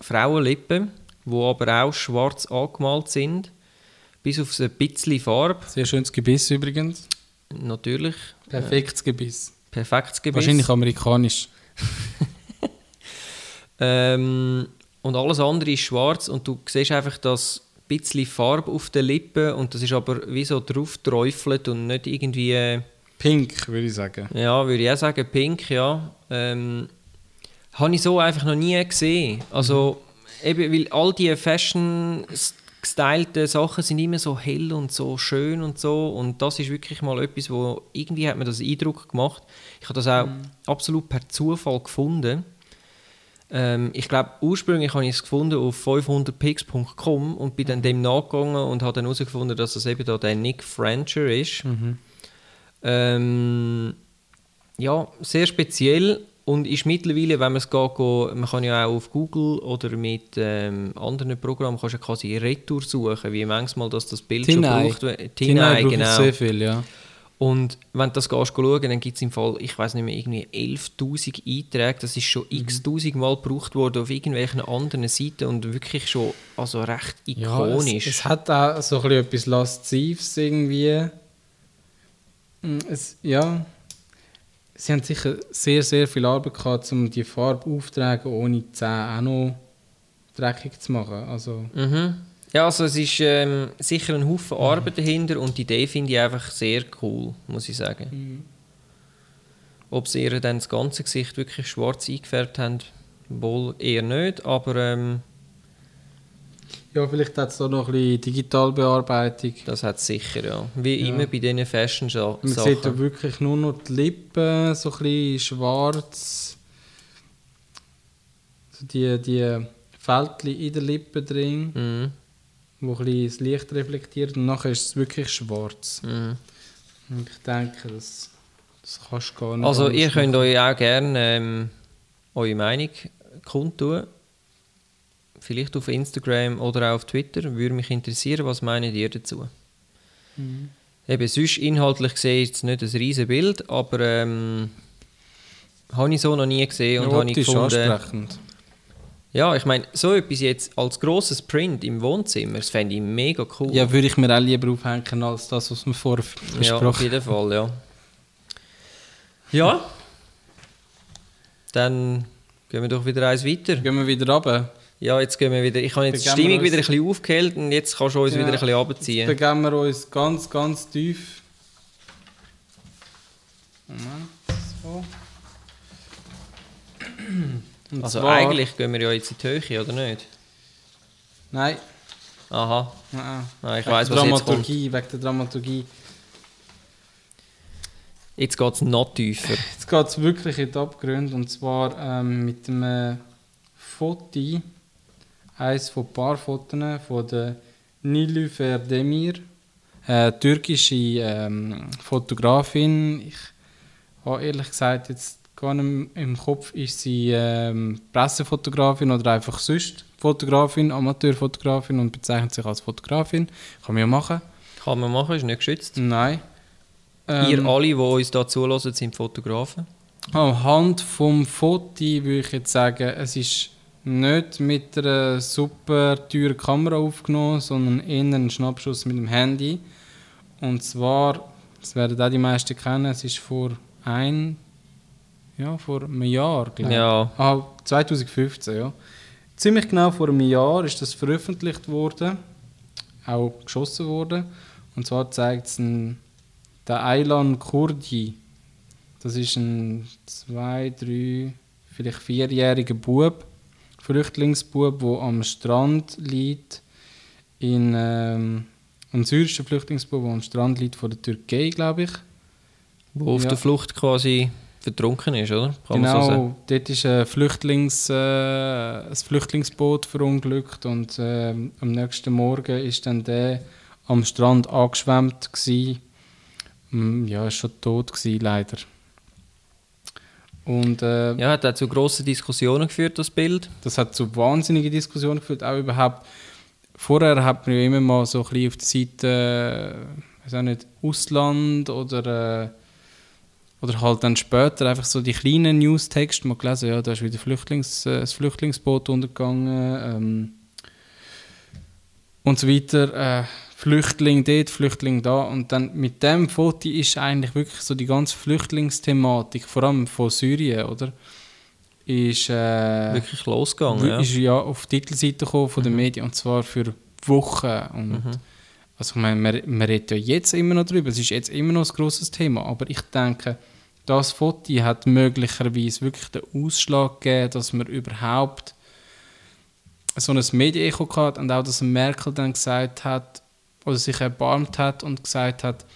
Frauenlippen, wo aber auch schwarz angemalt sind, bis auf ein bisschen Farbe, Sehr schönes Gebiss übrigens. natürlich. Perfektes Gebiss. Perfektes Gebiss. Wahrscheinlich amerikanisch. Ähm, und alles andere ist schwarz und du siehst einfach das bisschen Farbe auf den Lippen und das ist aber wie so drauf träufelt und nicht irgendwie, äh, Pink, würde ich sagen. ja, würde ich auch sagen, pink, ja. Ähm, habe ich so einfach noch nie gesehen. Also, eben, weil all die Fashion gestylten Sachen sind immer so hell und so schön und so und das ist wirklich mal etwas, wo irgendwie hat mir das Eindruck gemacht. Ich habe das auch absolut per Zufall gefunden. Ähm, ich glaube, ursprünglich habe ich es gefunden auf 500pix.com und bin dann dem nachgegangen und habe dann herausgefunden, dass das eben da der Nick Francher ist. Ähm, ja, sehr speziell und ist mittlerweile, wenn man es geht, man kann ja auch auf Google oder mit ähm, anderen Programmen kannst du quasi Retour suchen, wie manchmal dass das Bild Tinei. schon braucht. Tinei Tinei, ich genau. sehr viel, ja. Und wenn du das gehst, schauen, dann gibt es im Fall, ich weiß nicht mehr, irgendwie 11'000 Einträge. Das ist schon Mhm. x-tausend Mal gebraucht worden auf irgendwelchen anderen Seiten und wirklich schon also recht Ja, ikonisch. es, es hat auch so ein bisschen etwas Laszives irgendwie. Mm, Es, ja, sie haben sicher sehr, sehr viel Arbeit gehabt, um die Farbe aufzutragen, ohne die Zähne auch noch dreckig zu machen. Also, Mhm. Ja, also es ist ähm, sicher ein Haufen Arbeit dahinter und die Idee finde ich einfach sehr cool, muss ich sagen. Mhm. Ob sie ihr dann das ganze Gesicht wirklich schwarz eingefärbt haben, wohl eher nicht, aber ähm, Ja, vielleicht hat es da noch ein bisschen Digitalbearbeitung. das hat es sicher, ja. Wie Ja. immer bei diesen Fashion-Sachen. Man sieht da wirklich nur noch die Lippen, so ein bisschen schwarz. So die, die Fältchen in der Lippe drin, Mhm. wo ein bisschen das Licht reflektiert und nachher ist es wirklich schwarz. Mhm. Und ich denke, das, das kannst du gar nicht Also ihr könnt euch auch gerne ähm, eure Meinung kundtun. Vielleicht auf Instagram oder auch auf Twitter. Würde mich interessieren, was meint ihr dazu? Mhm. Eben, sonst inhaltlich gesehen ist es nicht ein riesiges Bild, aber ähm, habe ich so noch nie gesehen und Ja, habe ich gefunden... ansprechend. Ja, ich meine, so etwas jetzt als grosses Print im Wohnzimmer, das fände ich mega cool. Ja, würde ich mir auch lieber aufhängen als das, was wir vorher Ja, auf besprochen jeden Fall, ja. Ja. Dann gehen wir doch wieder eins weiter. Gehen wir wieder runter. Ja, jetzt gehen wir wieder. Ich habe jetzt die Begeben wir Stimmung wieder ein bisschen aufgehellt und jetzt kannst du uns Ja. wieder ein bisschen Jetzt runterziehen. begeben wir uns ganz, ganz tief. Moment, so. Und Also zwar- eigentlich gehen wir ja jetzt in die Höhe, oder nicht? Nein, Aha. nein. Ah, ich der was jetzt kommt. Dramaturgie, wegen der Dramaturgie. Jetzt geht es noch tiefer. Jetzt geht es wirklich in die Abgründe und zwar ähm, mit einem Foto, eines von ein paar Fotos von der Nilüfer Demir, äh, türkische ähm, Fotografin. Ich habe ehrlich gesagt jetzt gar nicht im Kopf, ist sie ähm, Pressefotografin oder einfach sonst Fotografin, Amateurfotografin und bezeichnet sich als Fotografin. Kann man ja machen. Kann man machen, ist nicht geschützt. Nein. Ihr Ähm, alle, die uns da zulassen, sind Fotografen. Anhand vom Foto würde ich jetzt sagen, es ist nicht mit einer super teuren Kamera aufgenommen, sondern eher ein Schnappschuss mit dem Handy. Und zwar, das werden auch die meisten kennen, es ist vor ein, ja, vor einem Jahr, glaube ich. Ja. Ah, 2015, ja. Ziemlich genau vor einem Jahr ist das veröffentlicht worden, auch geschossen worden. Und zwar zeigt es ein- den Aylan Kurdi. Das ist ein zwei, drei, vielleicht vierjähriger Bub, Flüchtlingsbub, der am Strand liegt. In, ähm, ein syrischer Flüchtlingsbub, der am Strand liegt von der Türkei, glaube ich. Wo auf Ja. der Flucht quasi vertrunken ist, oder? Kann so genau, sagen. dort ist ein, Flüchtlings, äh, ein Flüchtlingsboot verunglückt und ähm, am nächsten Morgen ist dann der am Strand angeschwemmt gsi. Mm, Ja, ist schon tot gsi, leider. Und äh, Ja, hat auch zu grossen Diskussionen geführt, das Bild. das hat zu wahnsinnigen Diskussionen geführt, auch überhaupt. Vorher hat man ja immer mal so ein bisschen auf der Seite, äh, weiß auch nicht, Ausland oder, äh, oder halt dann später einfach so die kleinen Newstexte mal gelesen, ja, da ist wieder Flüchtlings, äh, das Flüchtlingsboot untergegangen ähm, und so weiter. Flüchtling dort, Flüchtling da und dann mit dem Foto ist eigentlich wirklich so die ganze Flüchtlingsthematik, vor allem von Syrien, oder? Ist, äh, Wirklich losgegangen, ja. ist ja auf die Titelseite gekommen von den Medien und zwar für Wochen. Und Mhm. Also ich meine, man, man redet ja jetzt immer noch darüber, es ist jetzt immer noch ein grosses Thema, aber ich denke, das Foto hat möglicherweise wirklich den Ausschlag gegeben, dass man überhaupt so ein Medienecho gehabt und auch, dass Merkel dann gesagt hat, oder sich erbarmt hat und gesagt hat,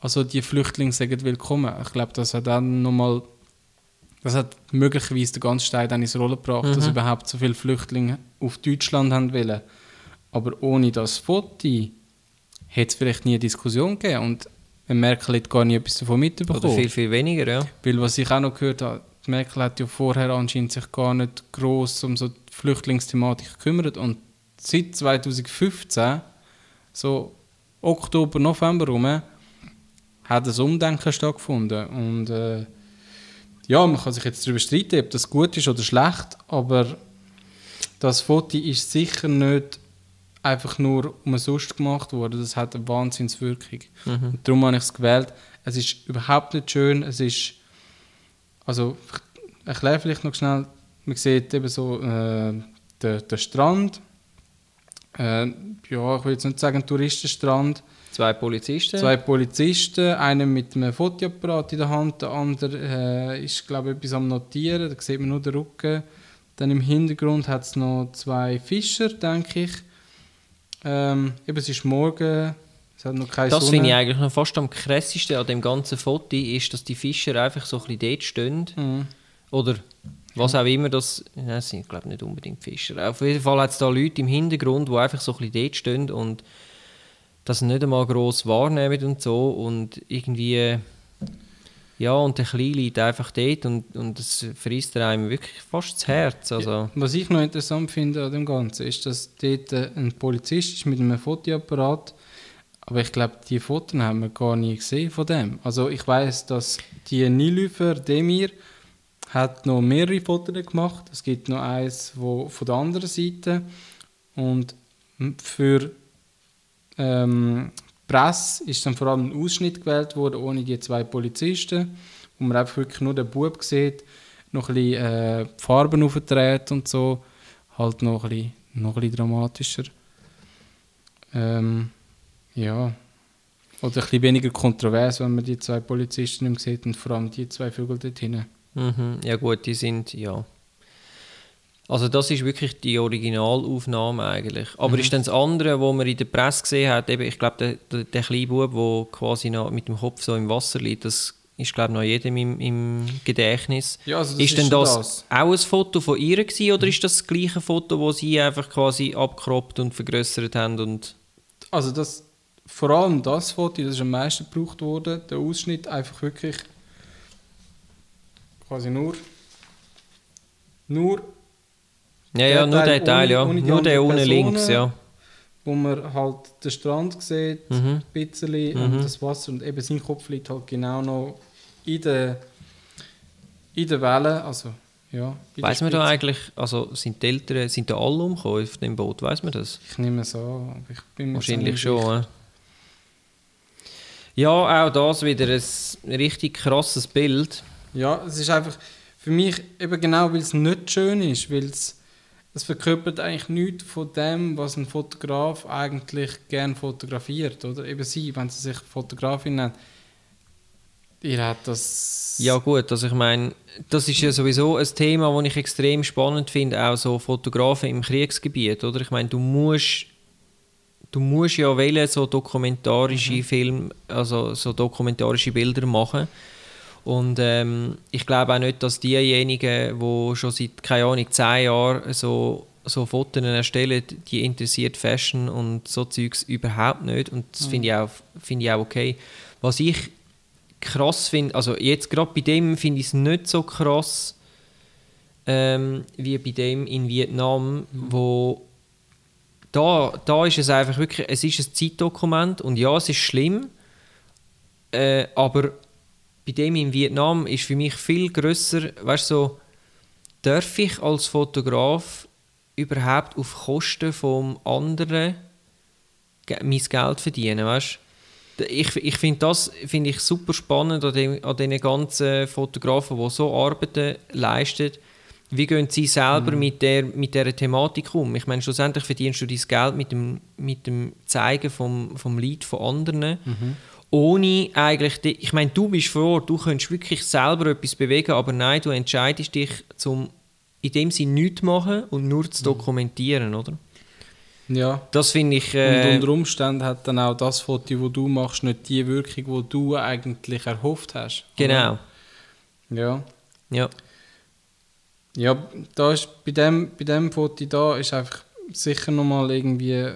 also die Flüchtlinge sind willkommen. Ich glaube, das hat dann nochmal, das hat möglicherweise den ganzen Stein dann ins Rollen gebracht, dass Mhm. überhaupt so viele Flüchtlinge auf Deutschland haben wollen. Aber ohne das Foto hätte es vielleicht nie eine Diskussion gegeben und Merkel hat gar nie etwas davon mitbekommen. Oder viel, viel weniger, ja. Weil was ich auch noch gehört habe, Merkel hat ja vorher anscheinend sich gar nicht groß um so die Flüchtlingsthematik gekümmert und seit 2015, so Oktober, November rum, hat ein Umdenken stattgefunden und äh, ja, man kann sich jetzt darüber streiten, ob das gut ist oder schlecht, aber das Foto ist sicher nicht einfach nur umsonst gemacht worden, das hat eine Wahnsinnswirkung. Mhm. Und darum habe ich es gewählt. Es ist überhaupt nicht schön. Es ist. Also, ich erkläre vielleicht noch schnell. Man sieht eben so äh, den, den Strand. Äh, ja, ich will jetzt nicht sagen Touristenstrand. Zwei Polizisten. Zwei Polizisten, einer mit einem Fotoapparat in der Hand, der andere äh, ist, glaube ich, etwas am Notieren, da sieht man nur den Rücken. Dann im Hintergrund hat es noch zwei Fischer, denke ich. Ähm, eben, es ist morgen, es hat noch keine das finde ich eigentlich noch fast am krassesten an dem ganzen Foto, ist, dass die Fischer einfach so ein bisschen dort stehen. Mhm. Oder was auch immer das... Das sind glaube ich nicht unbedingt Fischer. Auf jeden Fall hat es da Leute im Hintergrund, die einfach so ein bisschen dort stehen und das nicht einmal gross wahrnehmen und so und irgendwie... Ja, und der Kleine liegt einfach dort und, und das frisst einem wirklich fast das Herz. Also, Was ich noch interessant finde an dem Ganzen, ist, dass dort äh, ein Polizist ist mit einem Fotoapparat, aber ich glaube, die Fotos haben wir gar nie gesehen von dem. Also ich weiß, dass die Nilüfer Demir hat noch mehrere Fotos gemacht. Es gibt noch eins wo, von der anderen Seite und für ähm, Presse ist dann vor allem ein Ausschnitt gewählt worden, ohne die zwei Polizisten, wo man einfach wirklich nur den Bub sieht, noch ein bisschen äh, Farben aufgedreht und so, halt noch ein bisschen, noch ein bisschen dramatischer. Ähm, ja. Oder ein bisschen weniger kontrovers, wenn man die zwei Polizisten nicht sieht und vor allem die zwei Vögel dort hinten. Mhm, ja gut, die sind, ja. Also das ist wirklich die Originalaufnahme eigentlich. Aber Mhm. ist dann das andere, wo man in der Presse gesehen hat, eben, ich glaube, der, der, der kleine Bub, der quasi noch mit dem Kopf so im Wasser liegt, das ist glaube ich noch jedem im, im Gedächtnis. Ja, also ist denn das, auch ein Foto von ihr gewesen, oder ist das das gleiche Foto, wo sie einfach quasi abgekroppt und vergrößert haben und Also das, vor allem das Foto, das ist am meisten gebraucht worden. Der Ausschnitt einfach wirklich quasi nur nur ja, ja, nur Teil der Teil, ohne- ja, ohne nur der unten links, ja. wo man halt den Strand sieht, Mhm. ein bisschen Mhm. und das Wasser und eben sein Kopf liegt halt genau noch in der in der Welle, also ja. Weiß man da eigentlich, also sind die Eltern, sind da alle umgekommen auf dem Boot, weiß man das? Ich nehme es an, ich bin Wahrscheinlich nicht schon. Ja. ja, auch das wieder ein richtig krasses Bild. Ja, es ist einfach für mich eben genau, weil es nicht schön ist, weil es es verkörpert eigentlich nichts von dem, was ein Fotograf eigentlich gern fotografiert, oder? Eben sie, wenn sie sich Fotografin nennt, ihr hat das... Ja gut, also ich meine, das ist ja sowieso ein Thema, das ich extrem spannend finde, auch so Fotografen im Kriegsgebiet, oder? Ich meine, du musst du musst ja wählen, so dokumentarische Film, also so dokumentarische Bilder machen. Und ähm, ich glaube auch nicht, dass diejenigen, die schon seit, keine Ahnung, zehn Jahren so, so Fotos erstellen, die interessiert Fashion und so Zeugs überhaupt nicht. Und das finde ich, auch, finde ich auch okay. Was ich krass finde, also jetzt gerade bei dem finde ich es nicht so krass ähm, wie bei dem in Vietnam, wo da, da ist es einfach wirklich, es ist ein Zeitdokument und ja, es ist schlimm, äh, aber bei dem in Vietnam ist für mich viel grösser, weißt du, so, darf ich als Fotograf überhaupt auf Kosten vom anderen mein Geld verdienen, weißt? Ich, ich finde das finde ich super spannend an, dem, an diesen ganzen Fotografen, die so Arbeiten leisten. Wie gehen sie selber mit, der, mit dieser Thematik um? Ich meine, schlussendlich verdienst du dein Geld mit dem, mit dem Zeigen vom, vom Lied von anderen. Ohne eigentlich, die, ich meine, du bist vor Ort, du könntest wirklich selber etwas bewegen, aber nein, du entscheidest dich, zum in dem Sinne nichts zu machen und nur zu dokumentieren, oder? Ja. Das finde ich... Und Äh, unter Umständen hat dann auch das Foto, das du machst, nicht die Wirkung, die du eigentlich erhofft hast. genau, Ja. ja. Ja, da ist bei dem, bei dem Foto da ist einfach sicher nochmal irgendwie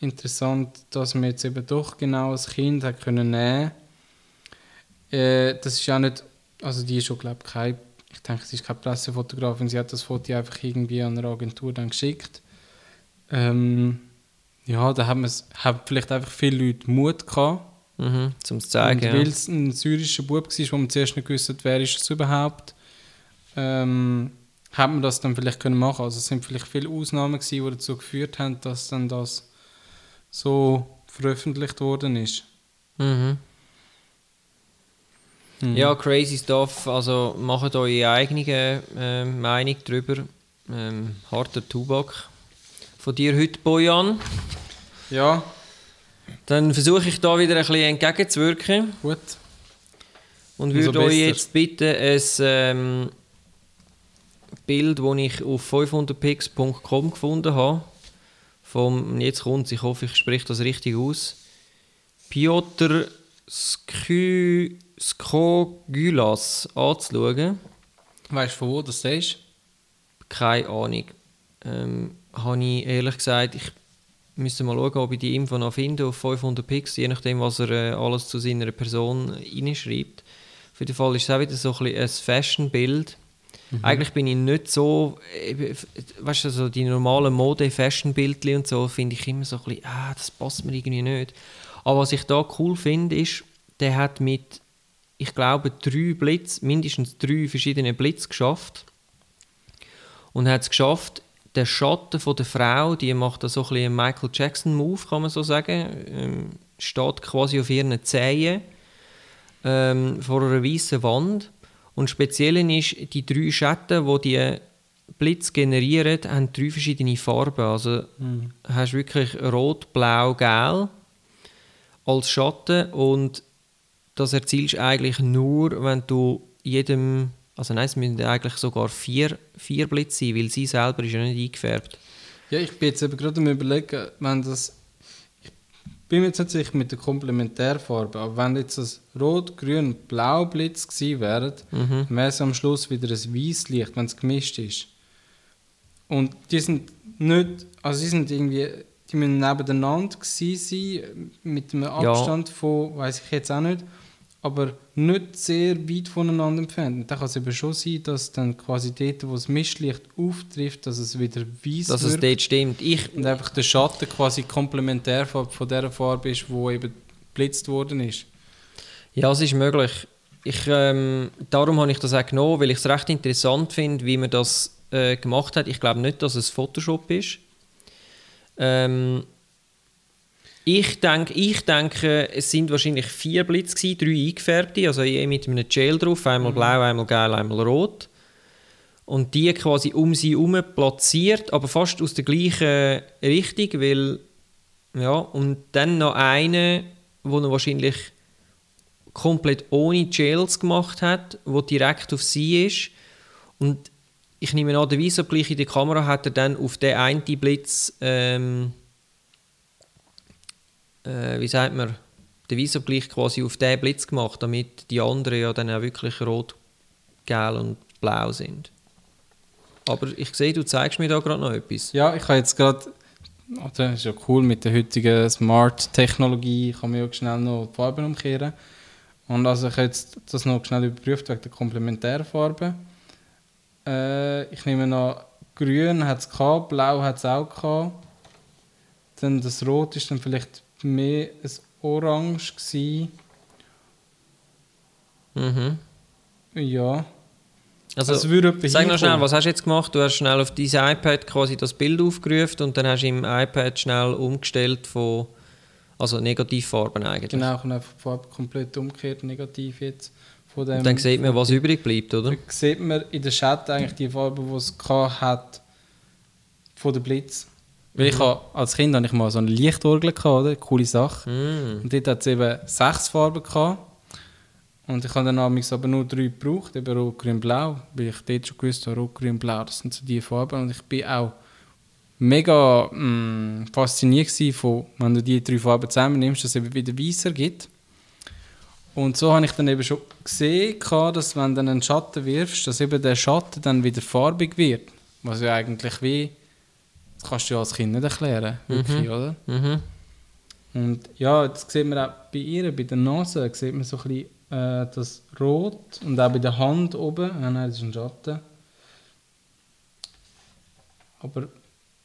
interessant, dass man jetzt eben doch genau das Kind hat können nehmen. Äh, das ist ja nicht, also die ist schon glaube ich kein, ich denke, sie ist keine Pressefotografin, sie hat das Foto einfach irgendwie an eine Agentur dann geschickt. Ähm, ja, da haben, haben vielleicht einfach viele Leute Mut gehabt. Mhm, zum zu Und zeigen. weil es ein syrischer Bub war, wo man zuerst nicht gewusst hat, wer ist es überhaupt, ähm, hat man das dann vielleicht können machen. Also es sind vielleicht viele Ausnahmen gewesen, die dazu geführt haben, dass dann das so veröffentlicht worden ist. Mhm. Mhm. Ja, crazy stuff. Also macht eure eigene äh, Meinung darüber. Ähm, harter Tubak. von dir heute, Bojan. Ja, Dann versuche ich da wieder ein bisschen entgegenzuwirken gut. und würde euch besser. jetzt bitten, ein ähm, Bild, das ich auf 500pix.com gefunden habe, vom, jetzt kommt ich hoffe, ich spreche das richtig aus, Piotr Sky, Skogylas anzuschauen. Weißt du, von wo das ist? Keine Ahnung. Ähm, habe ich ehrlich gesagt, ich müsste mal schauen, ob ich die Info noch finde auf 500 Pix, je nachdem, was er äh, alles zu seiner Person reinschreibt. Für den Fall ist es auch wieder so ein, ein Fashion-Bild. Eigentlich bin ich nicht so, weißt du, so die normalen Mode-Fashion-Bildchen und so, finde ich immer so ein bisschen, ah, das passt mir irgendwie nicht. Aber was ich da cool finde, ist, der hat mit, ich glaube, drei Blitz, mindestens drei verschiedene Blitz geschafft. Und hat es geschafft, den Schatten von der Frau, die macht da so ein bisschen einen Michael Jackson Move, kann man so sagen, ähm, steht quasi auf ihren Zehen ähm, vor einer weißen Wand und speziell ist, die drei Schatten, wo die Blitz generieren, haben drei verschiedene Farben. Also hast wirklich rot, blau, gelb als Schatten und das erzielst du eigentlich nur, wenn du jedem, also nein, es müssen eigentlich sogar vier, vier Blitze sein, weil sie selber ist ja nicht eingefärbt. Ja, ich bin jetzt eben gerade am überlegen, wenn das... Ich bin mir jetzt nicht sicher mit der Komplementärfarbe, aber wenn jetzt das Rot, Grün Blau Blitz gewesen wären, Mhm. dann wäre es am Schluss wieder ein Weißlicht, wenn es gemischt ist. Und die sind nicht... Also die sind irgendwie... Die müssen nebeneinander gewesen sein, mit einem Ja. Abstand von, weiß ich jetzt auch nicht, aber nicht sehr weit voneinander entfernt. Und dann kann es eben schon sein, dass dann quasi dort, wo das Mischlicht auftrifft, dass es wieder weiß Dass es dort stimmt. Ich, Und einfach der Schatten quasi Komplementärfarbe von der Farbe ist, wo eben geblitzt worden ist. Ja, es ist möglich. Ich, ähm, darum habe ich das auch genommen, weil ich es recht interessant finde, wie man das äh, gemacht hat. Ich glaube nicht, dass es Photoshop ist. Ähm, ich, denk, ich denke, es sind wahrscheinlich vier Blitze, gewesen, drei eingefärbte, also je mit einem Gel drauf, einmal blau, einmal gelb, einmal rot. Und die quasi um sie herum platziert, aber fast aus der gleichen Richtung, weil, ja, und dann noch eine, wo er wahrscheinlich komplett ohne Gels gemacht hat, wo direkt auf sie ist. Und ich nehme an, der Visor gleich in der Kamera hat er dann auf den einen Blitz, ähm, äh, wie sagt man, den Visor gleich quasi auf den Blitz gemacht, damit die anderen ja dann auch wirklich rot, gelb und blau sind. Aber ich sehe, du zeigst mir da gerade noch etwas. Ja, ich habe jetzt gerade, oh, das ist ja cool, mit der heutigen Smart-Technologie kann man ja schnell noch die Farben umkehren. Und also ich habe jetzt das noch schnell überprüft wegen der Komplementärfarbe. Äh, ich nehme noch grün hat es gehabt, blau hat es auch gehabt. Dann das Rot ist dann vielleicht mehr ein Orange gewesen. Mhm. Ja. Also, etwa sag noch schnell, was hast du jetzt gemacht? Du hast schnell auf dein iPad quasi das Bild aufgerufen und dann hast du im iPad schnell umgestellt von, also Negativfarben eigentlich. Genau, habe einfach die Farbe komplett umgekehrt, negativ jetzt. Von dem, Und dann sieht man, was übrig bleibt, oder? Da sieht man in der Chat eigentlich die Farbe, die es hat von der Blitz. Weil ich habe, als Kind hatte ich mal so eine Lichtorgel, gehabt, oder? Coole Sache. Mm. Und dort hat es eben sechs Farben. Gehabt. Und ich habe dann aber nur drei gebraucht, eben Rot, Grün, Blau. Weil ich dort schon gewusst habe, Rot, Grün, Blau, das sind so die Farben. Und ich bin auch mega mm, fasziniert von, wenn du die drei Farben zusammennimmst, dass es eben wieder weißer gibt. Und so habe ich dann eben schon gesehen, dass wenn du einen Schatten wirfst, dass eben der Schatten dann wieder farbig wird. Was ja eigentlich wie, das kannst du ja als Kind nicht erklären, wirklich, oder? Mhm. Und ja, jetzt sieht man auch bei ihr, bei der Nase, sieht man so ein bisschen äh, das Rot und auch bei der Hand oben. Ah, nein, das ist ein Schatten. Aber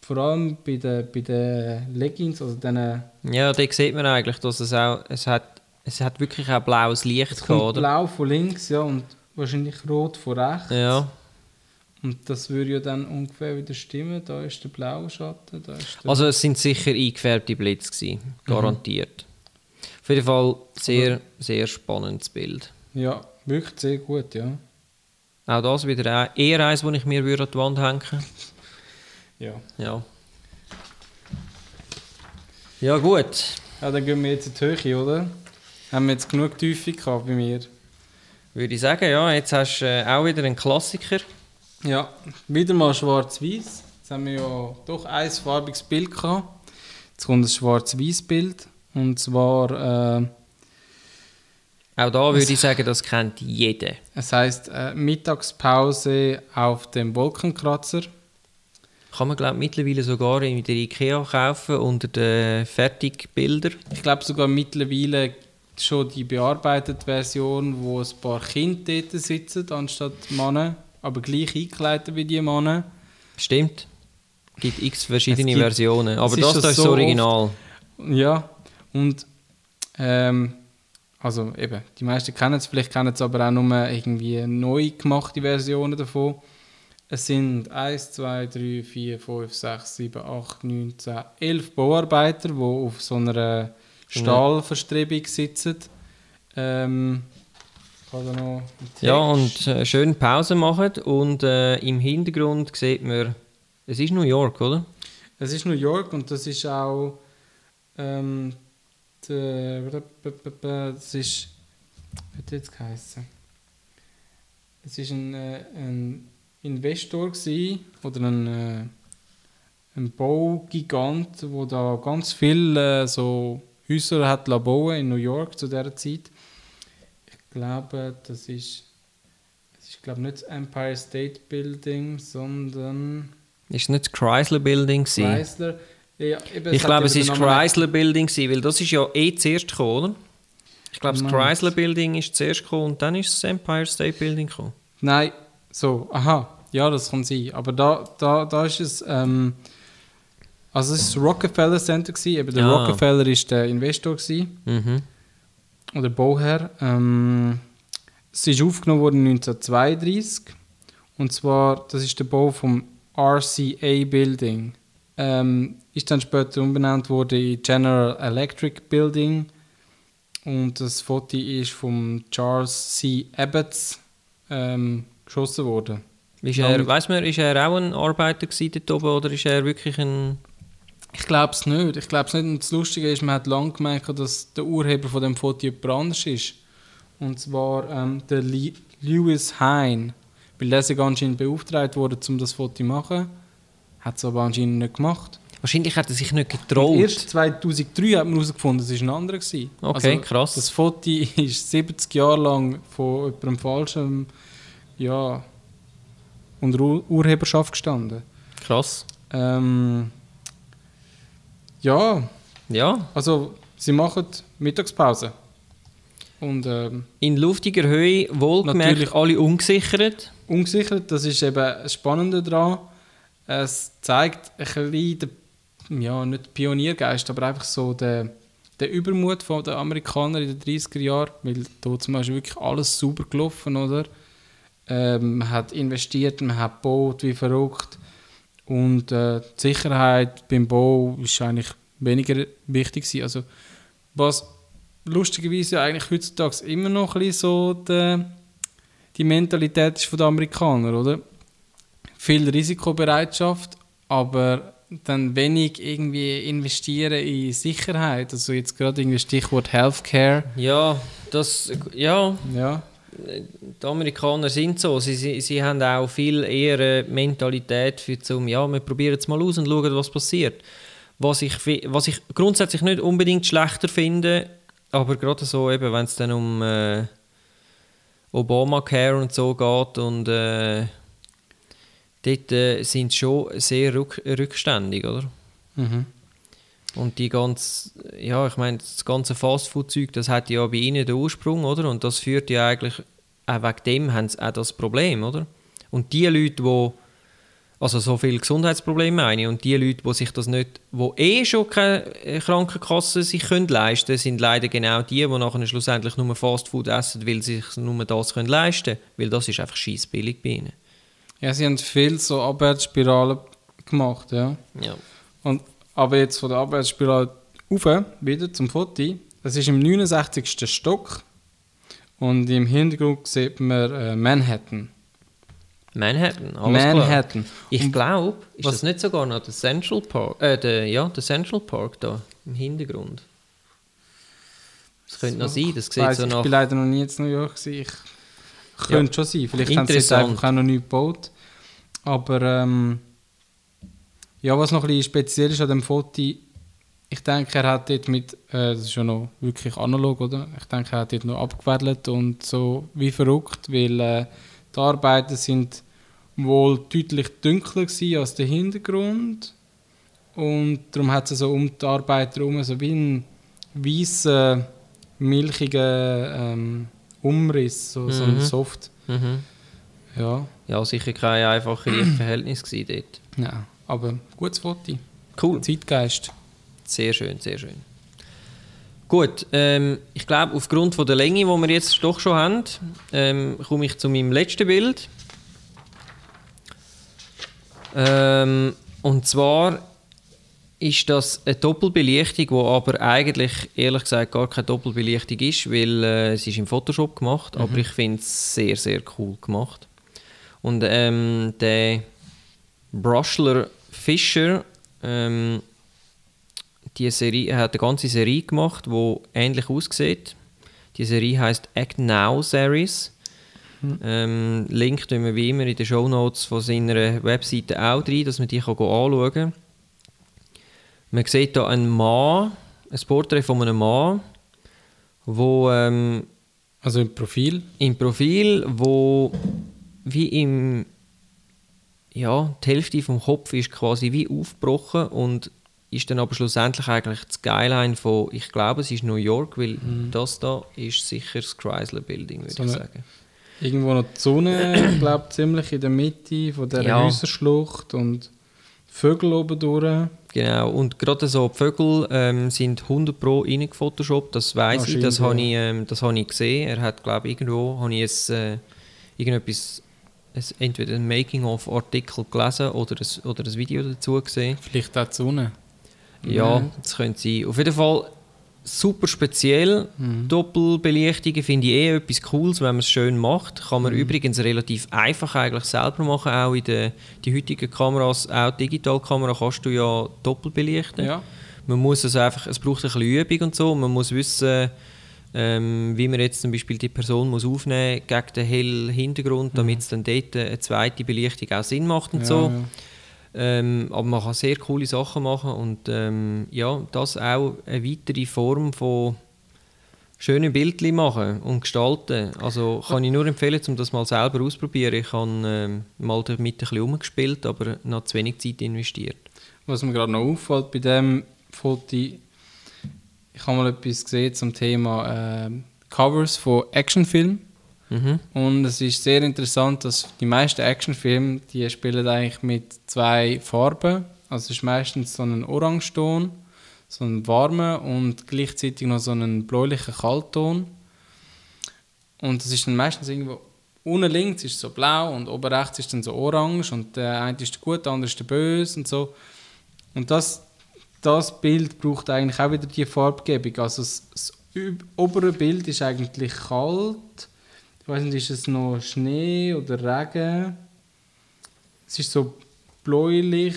vor allem bei den, bei den Leggings, also diesen Ja, da sieht man eigentlich, dass es auch, es hat, es hat wirklich auch blaues Licht Es gehabt, oder? blau von links, ja, und wahrscheinlich rot von rechts. Ja. Und das würde ja dann ungefähr wieder stimmen. Da ist der blaue Schatten, der... Also es sind sicher eingefärbte Blitze gewesen, garantiert. Auf jeden Fall sehr, sehr spannendes Bild. ja, wirklich sehr gut, ja. Auch das wieder eher eins, das ich mir würde an die Wand hängen Ja. Ja. Ja gut, Ja, dann gehen wir jetzt in die Höhe, oder? Haben wir jetzt genug Tiefe gehabt bei mir? würde ich sagen, ja, jetzt hast du äh, auch wieder einen Klassiker. Ja, wieder mal schwarz-weiß. Jetzt haben wir ja doch ein farbiges Bild gehabt. Jetzt kommt ein schwarz-weiß Bild. Und zwar, äh, Auch da würde ich sagen, das kennt jeder. es heisst äh, Mittagspause auf dem Wolkenkratzer. Kann man, glaube ich, mittlerweile sogar in der Ikea kaufen unter den Fertigbildern. Ich glaube sogar mittlerweile schon die bearbeitete Version, wo ein paar Kinder dort sitzen, anstatt Männer, aber gleich eingekleidet wie die Männer. Stimmt. Es gibt x verschiedene gibt- Versionen. Aber das, schon das ist so das Original. Ja, und ähm, also eben, die meisten kennen es, vielleicht kennen es aber auch nur irgendwie neu gemachte Versionen davon. Es sind 1, 2, 3, 4, 5, 6, 7, 8, 9, 10, 11 Bauarbeiter, die auf so einer Stahlverstrebung sitzen. Ähm, Text. Ja, und äh, schön Pause machen. Und äh, im Hintergrund sieht man, es ist New York, oder? Es ist New York und das ist auch. Ähm, der, das ist. Wie jetzt geheißen? Es ist ein, äh, ein Investor gsi oder ein, äh, ein Baugigant, wo da ganz viele äh, so Häuser hat bauen in New York zu dieser Zeit. Ich glaube, das ist. Ist glaube nicht das Empire State Building, sondern Ist nicht das Chrysler Building? Chrysler. Ja, Ich glaube, es ist Chrysler Building, weil das ist ja eh zuerst gekommen, oder? Ich glaube, das. Chrysler Building ist zuerst gekommen und dann ist das Empire State Building gekommen. Nein, so, aha, ja, das kann sein. Aber da, da, da ist es, ähm, also es ist das Rockefeller Center gewesen. Eben der Ah. Rockefeller ist der Investor gewesen, Mhm. Oder Bauherr. Ähm, es ist aufgenommen worden 1932 und zwar, das ist der Bau vom RCA Building. Ähm, ist dann später umbenannt worden in General Electric Building und das Foto ist vom Charles C. Abbots ähm, geschossen worden. Ist er, mit- weiss man, ist er auch ein Arbeiter gewesen dort oben oder ist er wirklich ein... Ich glaube es nicht. Ich glaube es nicht. Und das Lustige ist, man hat lange gemerkt, dass der Urheber von dem Foto jemand anders ist. Und zwar ähm, der Li Lewis Hine. Weil der ist anscheinend beauftragt wurde, um das Foto zu machen. Hat es aber anscheinend nicht gemacht. Wahrscheinlich hat er sich nicht Und getraut. erst 2003 hat man herausgefunden, es war ein anderer. Okay, krass. Das Foto ist 70 Jahre lang von jemandem falschem ja, unter Ur Urheberschaft gestanden. Krass. Ähm, ja, Ja, also sie machen Mittagspause. Und ähm, in luftiger Höhe, wohlgemerkt, Natürlich. alle ungesichert. ungesichert, das ist eben das Spannende daran. Es zeigt ein bisschen den, ja, nicht Pioniergeist, aber einfach so den, den Übermut von den Amerikanern in den 30er Jahren. Weil dort ist wirklich alles super gelaufen, oder? Ähm, man hat investiert, man hat gebaut wie verrückt. Und äh, die Sicherheit beim Bau ist eigentlich weniger wichtig gewesen. Also, was lustigerweise eigentlich heutzutage immer noch ein bisschen so der, die Mentalität ist von den Amerikanern, oder? Viel Risikobereitschaft, aber dann wenig irgendwie investieren in Sicherheit. Also jetzt gerade irgendwie Stichwort Healthcare. Ja, das... Ja, Ja, die Amerikaner sind so. Sie, sie, sie haben auch viel eher eine Mentalität für zum, ja, wir probieren es mal aus und schauen, was passiert. Was ich, was ich grundsätzlich nicht unbedingt schlechter finde, aber gerade so wenn es dann um äh, Obamacare und so geht und äh, dort äh, sind sie schon sehr rück, rückständig, oder? mhm. Und die ganze, ja, ich meine, das ganze Fastfood-Zeug, das hat ja bei ihnen den Ursprung, oder? Und das führt ja eigentlich, auch wegen dem haben sie auch das Problem, oder? Und die Leute, die, also so viele Gesundheitsprobleme meine und die Leute, die sich das nicht, die eh schon keine äh, Krankenkasse sich können leisten sind leider genau die, die nachher schlussendlich nur Fastfood essen, weil sie sich nur das können leisten können, weil das ist einfach scheiß billig bei ihnen. ja, sie haben viel so Abwärtsspiralen gemacht, ja. Ja. Und, aber jetzt von der Abwärtsspirale rauf, wieder zum Foto. Das ist im 69. Stock und im Hintergrund sieht man äh, Manhattan. Manhattan, alles Manhattan. klar. Ich glaube, ist was- das nicht sogar noch der Central Park? Äh, der, ja, der Central Park da im Hintergrund. Das könnte noch sein, das sieht Weiss, so ich nach. bin leider noch nie in New York. gewesen. Ich könnte schon sein. Vielleicht haben sie jetzt einfach auch noch nicht gebaut. Aber ähm, ja, was noch ein bisschen speziell ist an dem Foto, ich denke, er hat dort mit, äh, das ist ja noch wirklich analog, oder? Ich denke, er hat dort noch abgewedelt und so wie verrückt, weil äh, die Arbeiten sind wohl deutlich dunkler gewesen als der Hintergrund. Und darum hat es so um die Arbeiter herum so wie ein weißer, milchiger ähm, Umriss, so, so ein Mhm. Soft. Mhm. Ja, Ja, sicher kein einfaches Verhältnis gewesen dort. ja, aber gutes Foto. Cool. Zeitgeist. Sehr schön, sehr schön. Gut, ähm, ich glaube, aufgrund von der Länge, die wir jetzt doch schon haben, ähm, komme ich zu meinem letzten Bild. Ähm, und zwar ist das eine Doppelbelichtung, die aber eigentlich ehrlich gesagt gar keine Doppelbelichtung ist, weil äh, es ist im Photoshop gemacht, aber ich finde es sehr, sehr cool gemacht. Und ähm, der Brushler Fischer, ähm, die Serie, er hat eine ganze Serie gemacht, die ähnlich aussieht. Die Serie heißt Act Now Series. Ähm, Link tun wir wie immer in den Show Notes von seiner Webseite auch rein, dass man die kann anschauen kann. Man sieht hier einen Mann, ein Porträt von einem Mann, wo ähm, Also im Profil. im Profil, wo wie im ja, die Hälfte vom Kopf ist quasi wie aufgebrochen und ist dann aber schlussendlich eigentlich das Skyline von, ich glaube, es ist New York, weil das da ist sicher das Chrysler Building, würde So ich sagen. Irgendwo noch die Sonne, ich glaube ziemlich in der Mitte von der Ja. Häuserschlucht und Vögel oben durch. Genau, und gerade so die Vögel ähm, sind 100 Pro reingefotoshoppt, das weiß ich, das habe ich, ähm, das habe ich gesehen. Er hat, glaube ich, irgendwo habe ich es, äh, irgendetwas, es, entweder ein Making-of-Artikel gelesen oder ein, oder ein Video dazu gesehen. Vielleicht auch die Sonne. Ja, Mhm. das könnte sein. Auf jeden Fall super speziell. Mhm. Doppelbelichtungen finde ich eh etwas Cooles, wenn man es schön macht. Kann Mhm. man übrigens relativ einfach eigentlich selber machen, auch in den die heutigen Kameras, auch Digitalkamera kannst du ja doppelbelichten. Ja. Man muss also einfach, es braucht ein bisschen Übung und so. Man muss wissen, ähm, wie man jetzt zum Beispiel die Person muss aufnehmen gegen den hellen Hintergrund, damit es dann dort eine zweite Belichtung auch Sinn macht und Mhm. Ja, so. ja. Ähm, aber man kann sehr coole Sachen machen und ähm, ja, das auch eine weitere Form von schönen Bildchen machen und gestalten. Also kann ich nur empfehlen, um das mal selber auszuprobieren. Ich habe ähm, mal damit ein bisschen rumgespielt, aber noch zu wenig Zeit investiert. Was mir gerade noch auffällt bei dem Foto, ich habe mal etwas gesehen zum Thema ähm, Covers von Actionfilmen. Mhm. Und es ist sehr interessant, dass die meisten Actionfilme, die spielen eigentlich mit zwei Farben. Also es ist meistens so ein Orangeton, so ein warmer und gleichzeitig noch so einen bläulichen Kaltton. Und das ist dann meistens irgendwo unten links ist so blau und oben rechts ist dann so orange und der eine ist der gut, der andere ist der böse und so. Und das, das Bild braucht eigentlich auch wieder die Farbgebung. Also das, das obere Bild ist eigentlich kalt. Ich weiß nicht, ist es noch Schnee oder Regen? Es ist so bläulich.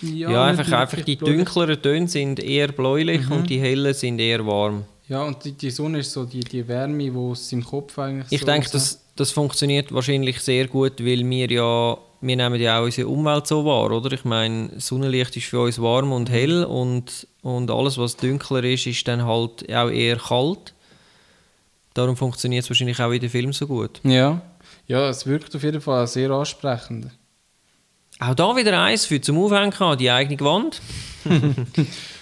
Ja, einfach, nicht einfach wirklich die dunkleren Töne sind eher bläulich Mhm. und die hellen sind eher warm. Ja, und die, die Sonne ist so die, die Wärme, die es im Kopf eigentlich Ich so denke, das, das funktioniert wahrscheinlich sehr gut, weil wir ja, wir nehmen ja auch unsere Umwelt so wahr, oder? Ich meine, Sonnenlicht ist für uns warm und hell und, und alles, was dunkler ist, ist dann halt auch eher kalt. Darum funktioniert es wahrscheinlich auch in den Filmen so gut. Ja. ja, es wirkt auf jeden Fall sehr ansprechend. Auch da wieder eins für zum Aufhängen an die eigene Wand.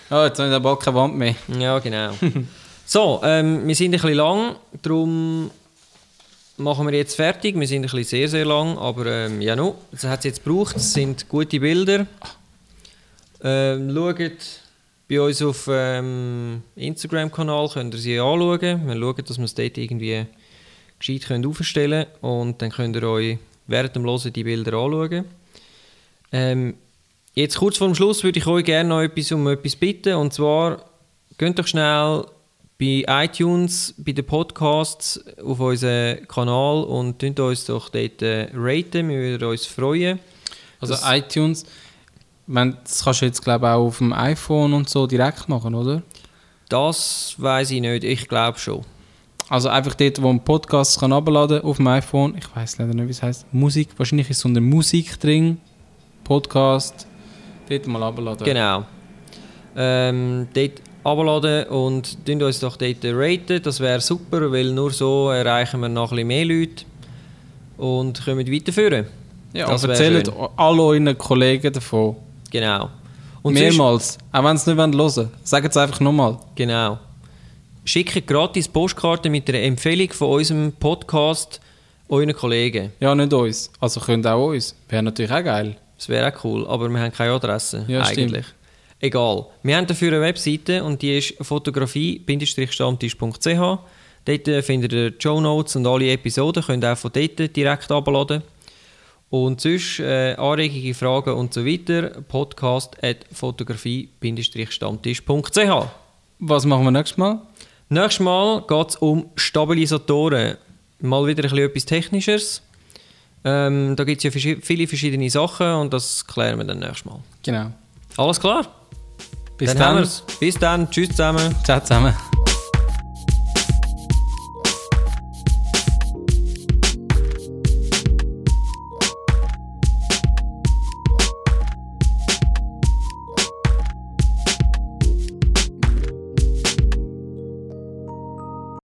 Ah, jetzt habe ich aber keine Wand mehr. Ja, genau. so, ähm, wir sind ein bisschen lang, darum machen wir jetzt fertig. Wir sind ein bisschen sehr, sehr lang, aber ähm, ja, no, das hat es jetzt gebraucht. Es sind gute Bilder. Ähm, schaut bei uns auf ähm, Instagram-Kanal, könnt ihr sie anschauen. Wir schauen, dass wir es dort irgendwie gescheit können aufstellen können und dann könnt ihr euch während dem Hören die Bilder anschauen. Ähm, jetzt kurz vor dem Schluss würde ich euch gerne noch etwas um etwas bitten und zwar Geht doch schnell bei iTunes, bei den Podcasts auf unseren Kanal und könnt uns doch dort äh, raten. Wir würden uns freuen. Also Das- iTunes, wenn, das kannst du jetzt glaube ich auch auf dem iPhone und so direkt machen, oder? Das weiß ich nicht, ich glaube schon. Also einfach dort, wo man Podcasts kann abladen auf dem iPhone. Ich weiß leider nicht, wie es heißt. Musik, wahrscheinlich ist so eine Musik drin. Podcast. Dort mal abladen. Genau. Ähm, dort abladen und könnt uns doch dort raten. Das wäre super, weil nur so erreichen wir noch ein bisschen mehr Leute und können weiterführen. Ja, Das erzählt alle euren Kollegen davon. Genau. Und sonst- Mehrmals. Auch wenn sie nicht hören wollen. Sagt es einfach nochmal. Genau. Schickt gratis Postkarten mit einer Empfehlung von unserem Podcast euren Kollegen. Ja, nicht uns. Also könnt auch uns. Wäre natürlich auch geil. Das wäre auch cool, aber wir haben keine Adresse Ja, eigentlich. Egal. Wir haben dafür eine Webseite und die ist fotografie-stammtisch.ch. Dort äh, findet ihr die Show Notes und alle Episoden, könnt ihr auch von dort direkt abladen. Und sonst äh, Anregungen, Fragen und so weiter, podcast at fotografie-stammtisch.ch. Was machen wir nächstes Mal? Nächstes Mal geht es um Stabilisatoren. Mal wieder ein bisschen etwas Technisches. Ähm, da gibt es ja viele verschiedene Sachen und das klären wir dann nächstes Mal. Genau. Alles klar? Bis dann. Bis dann. Tschüss zusammen. Ciao zusammen.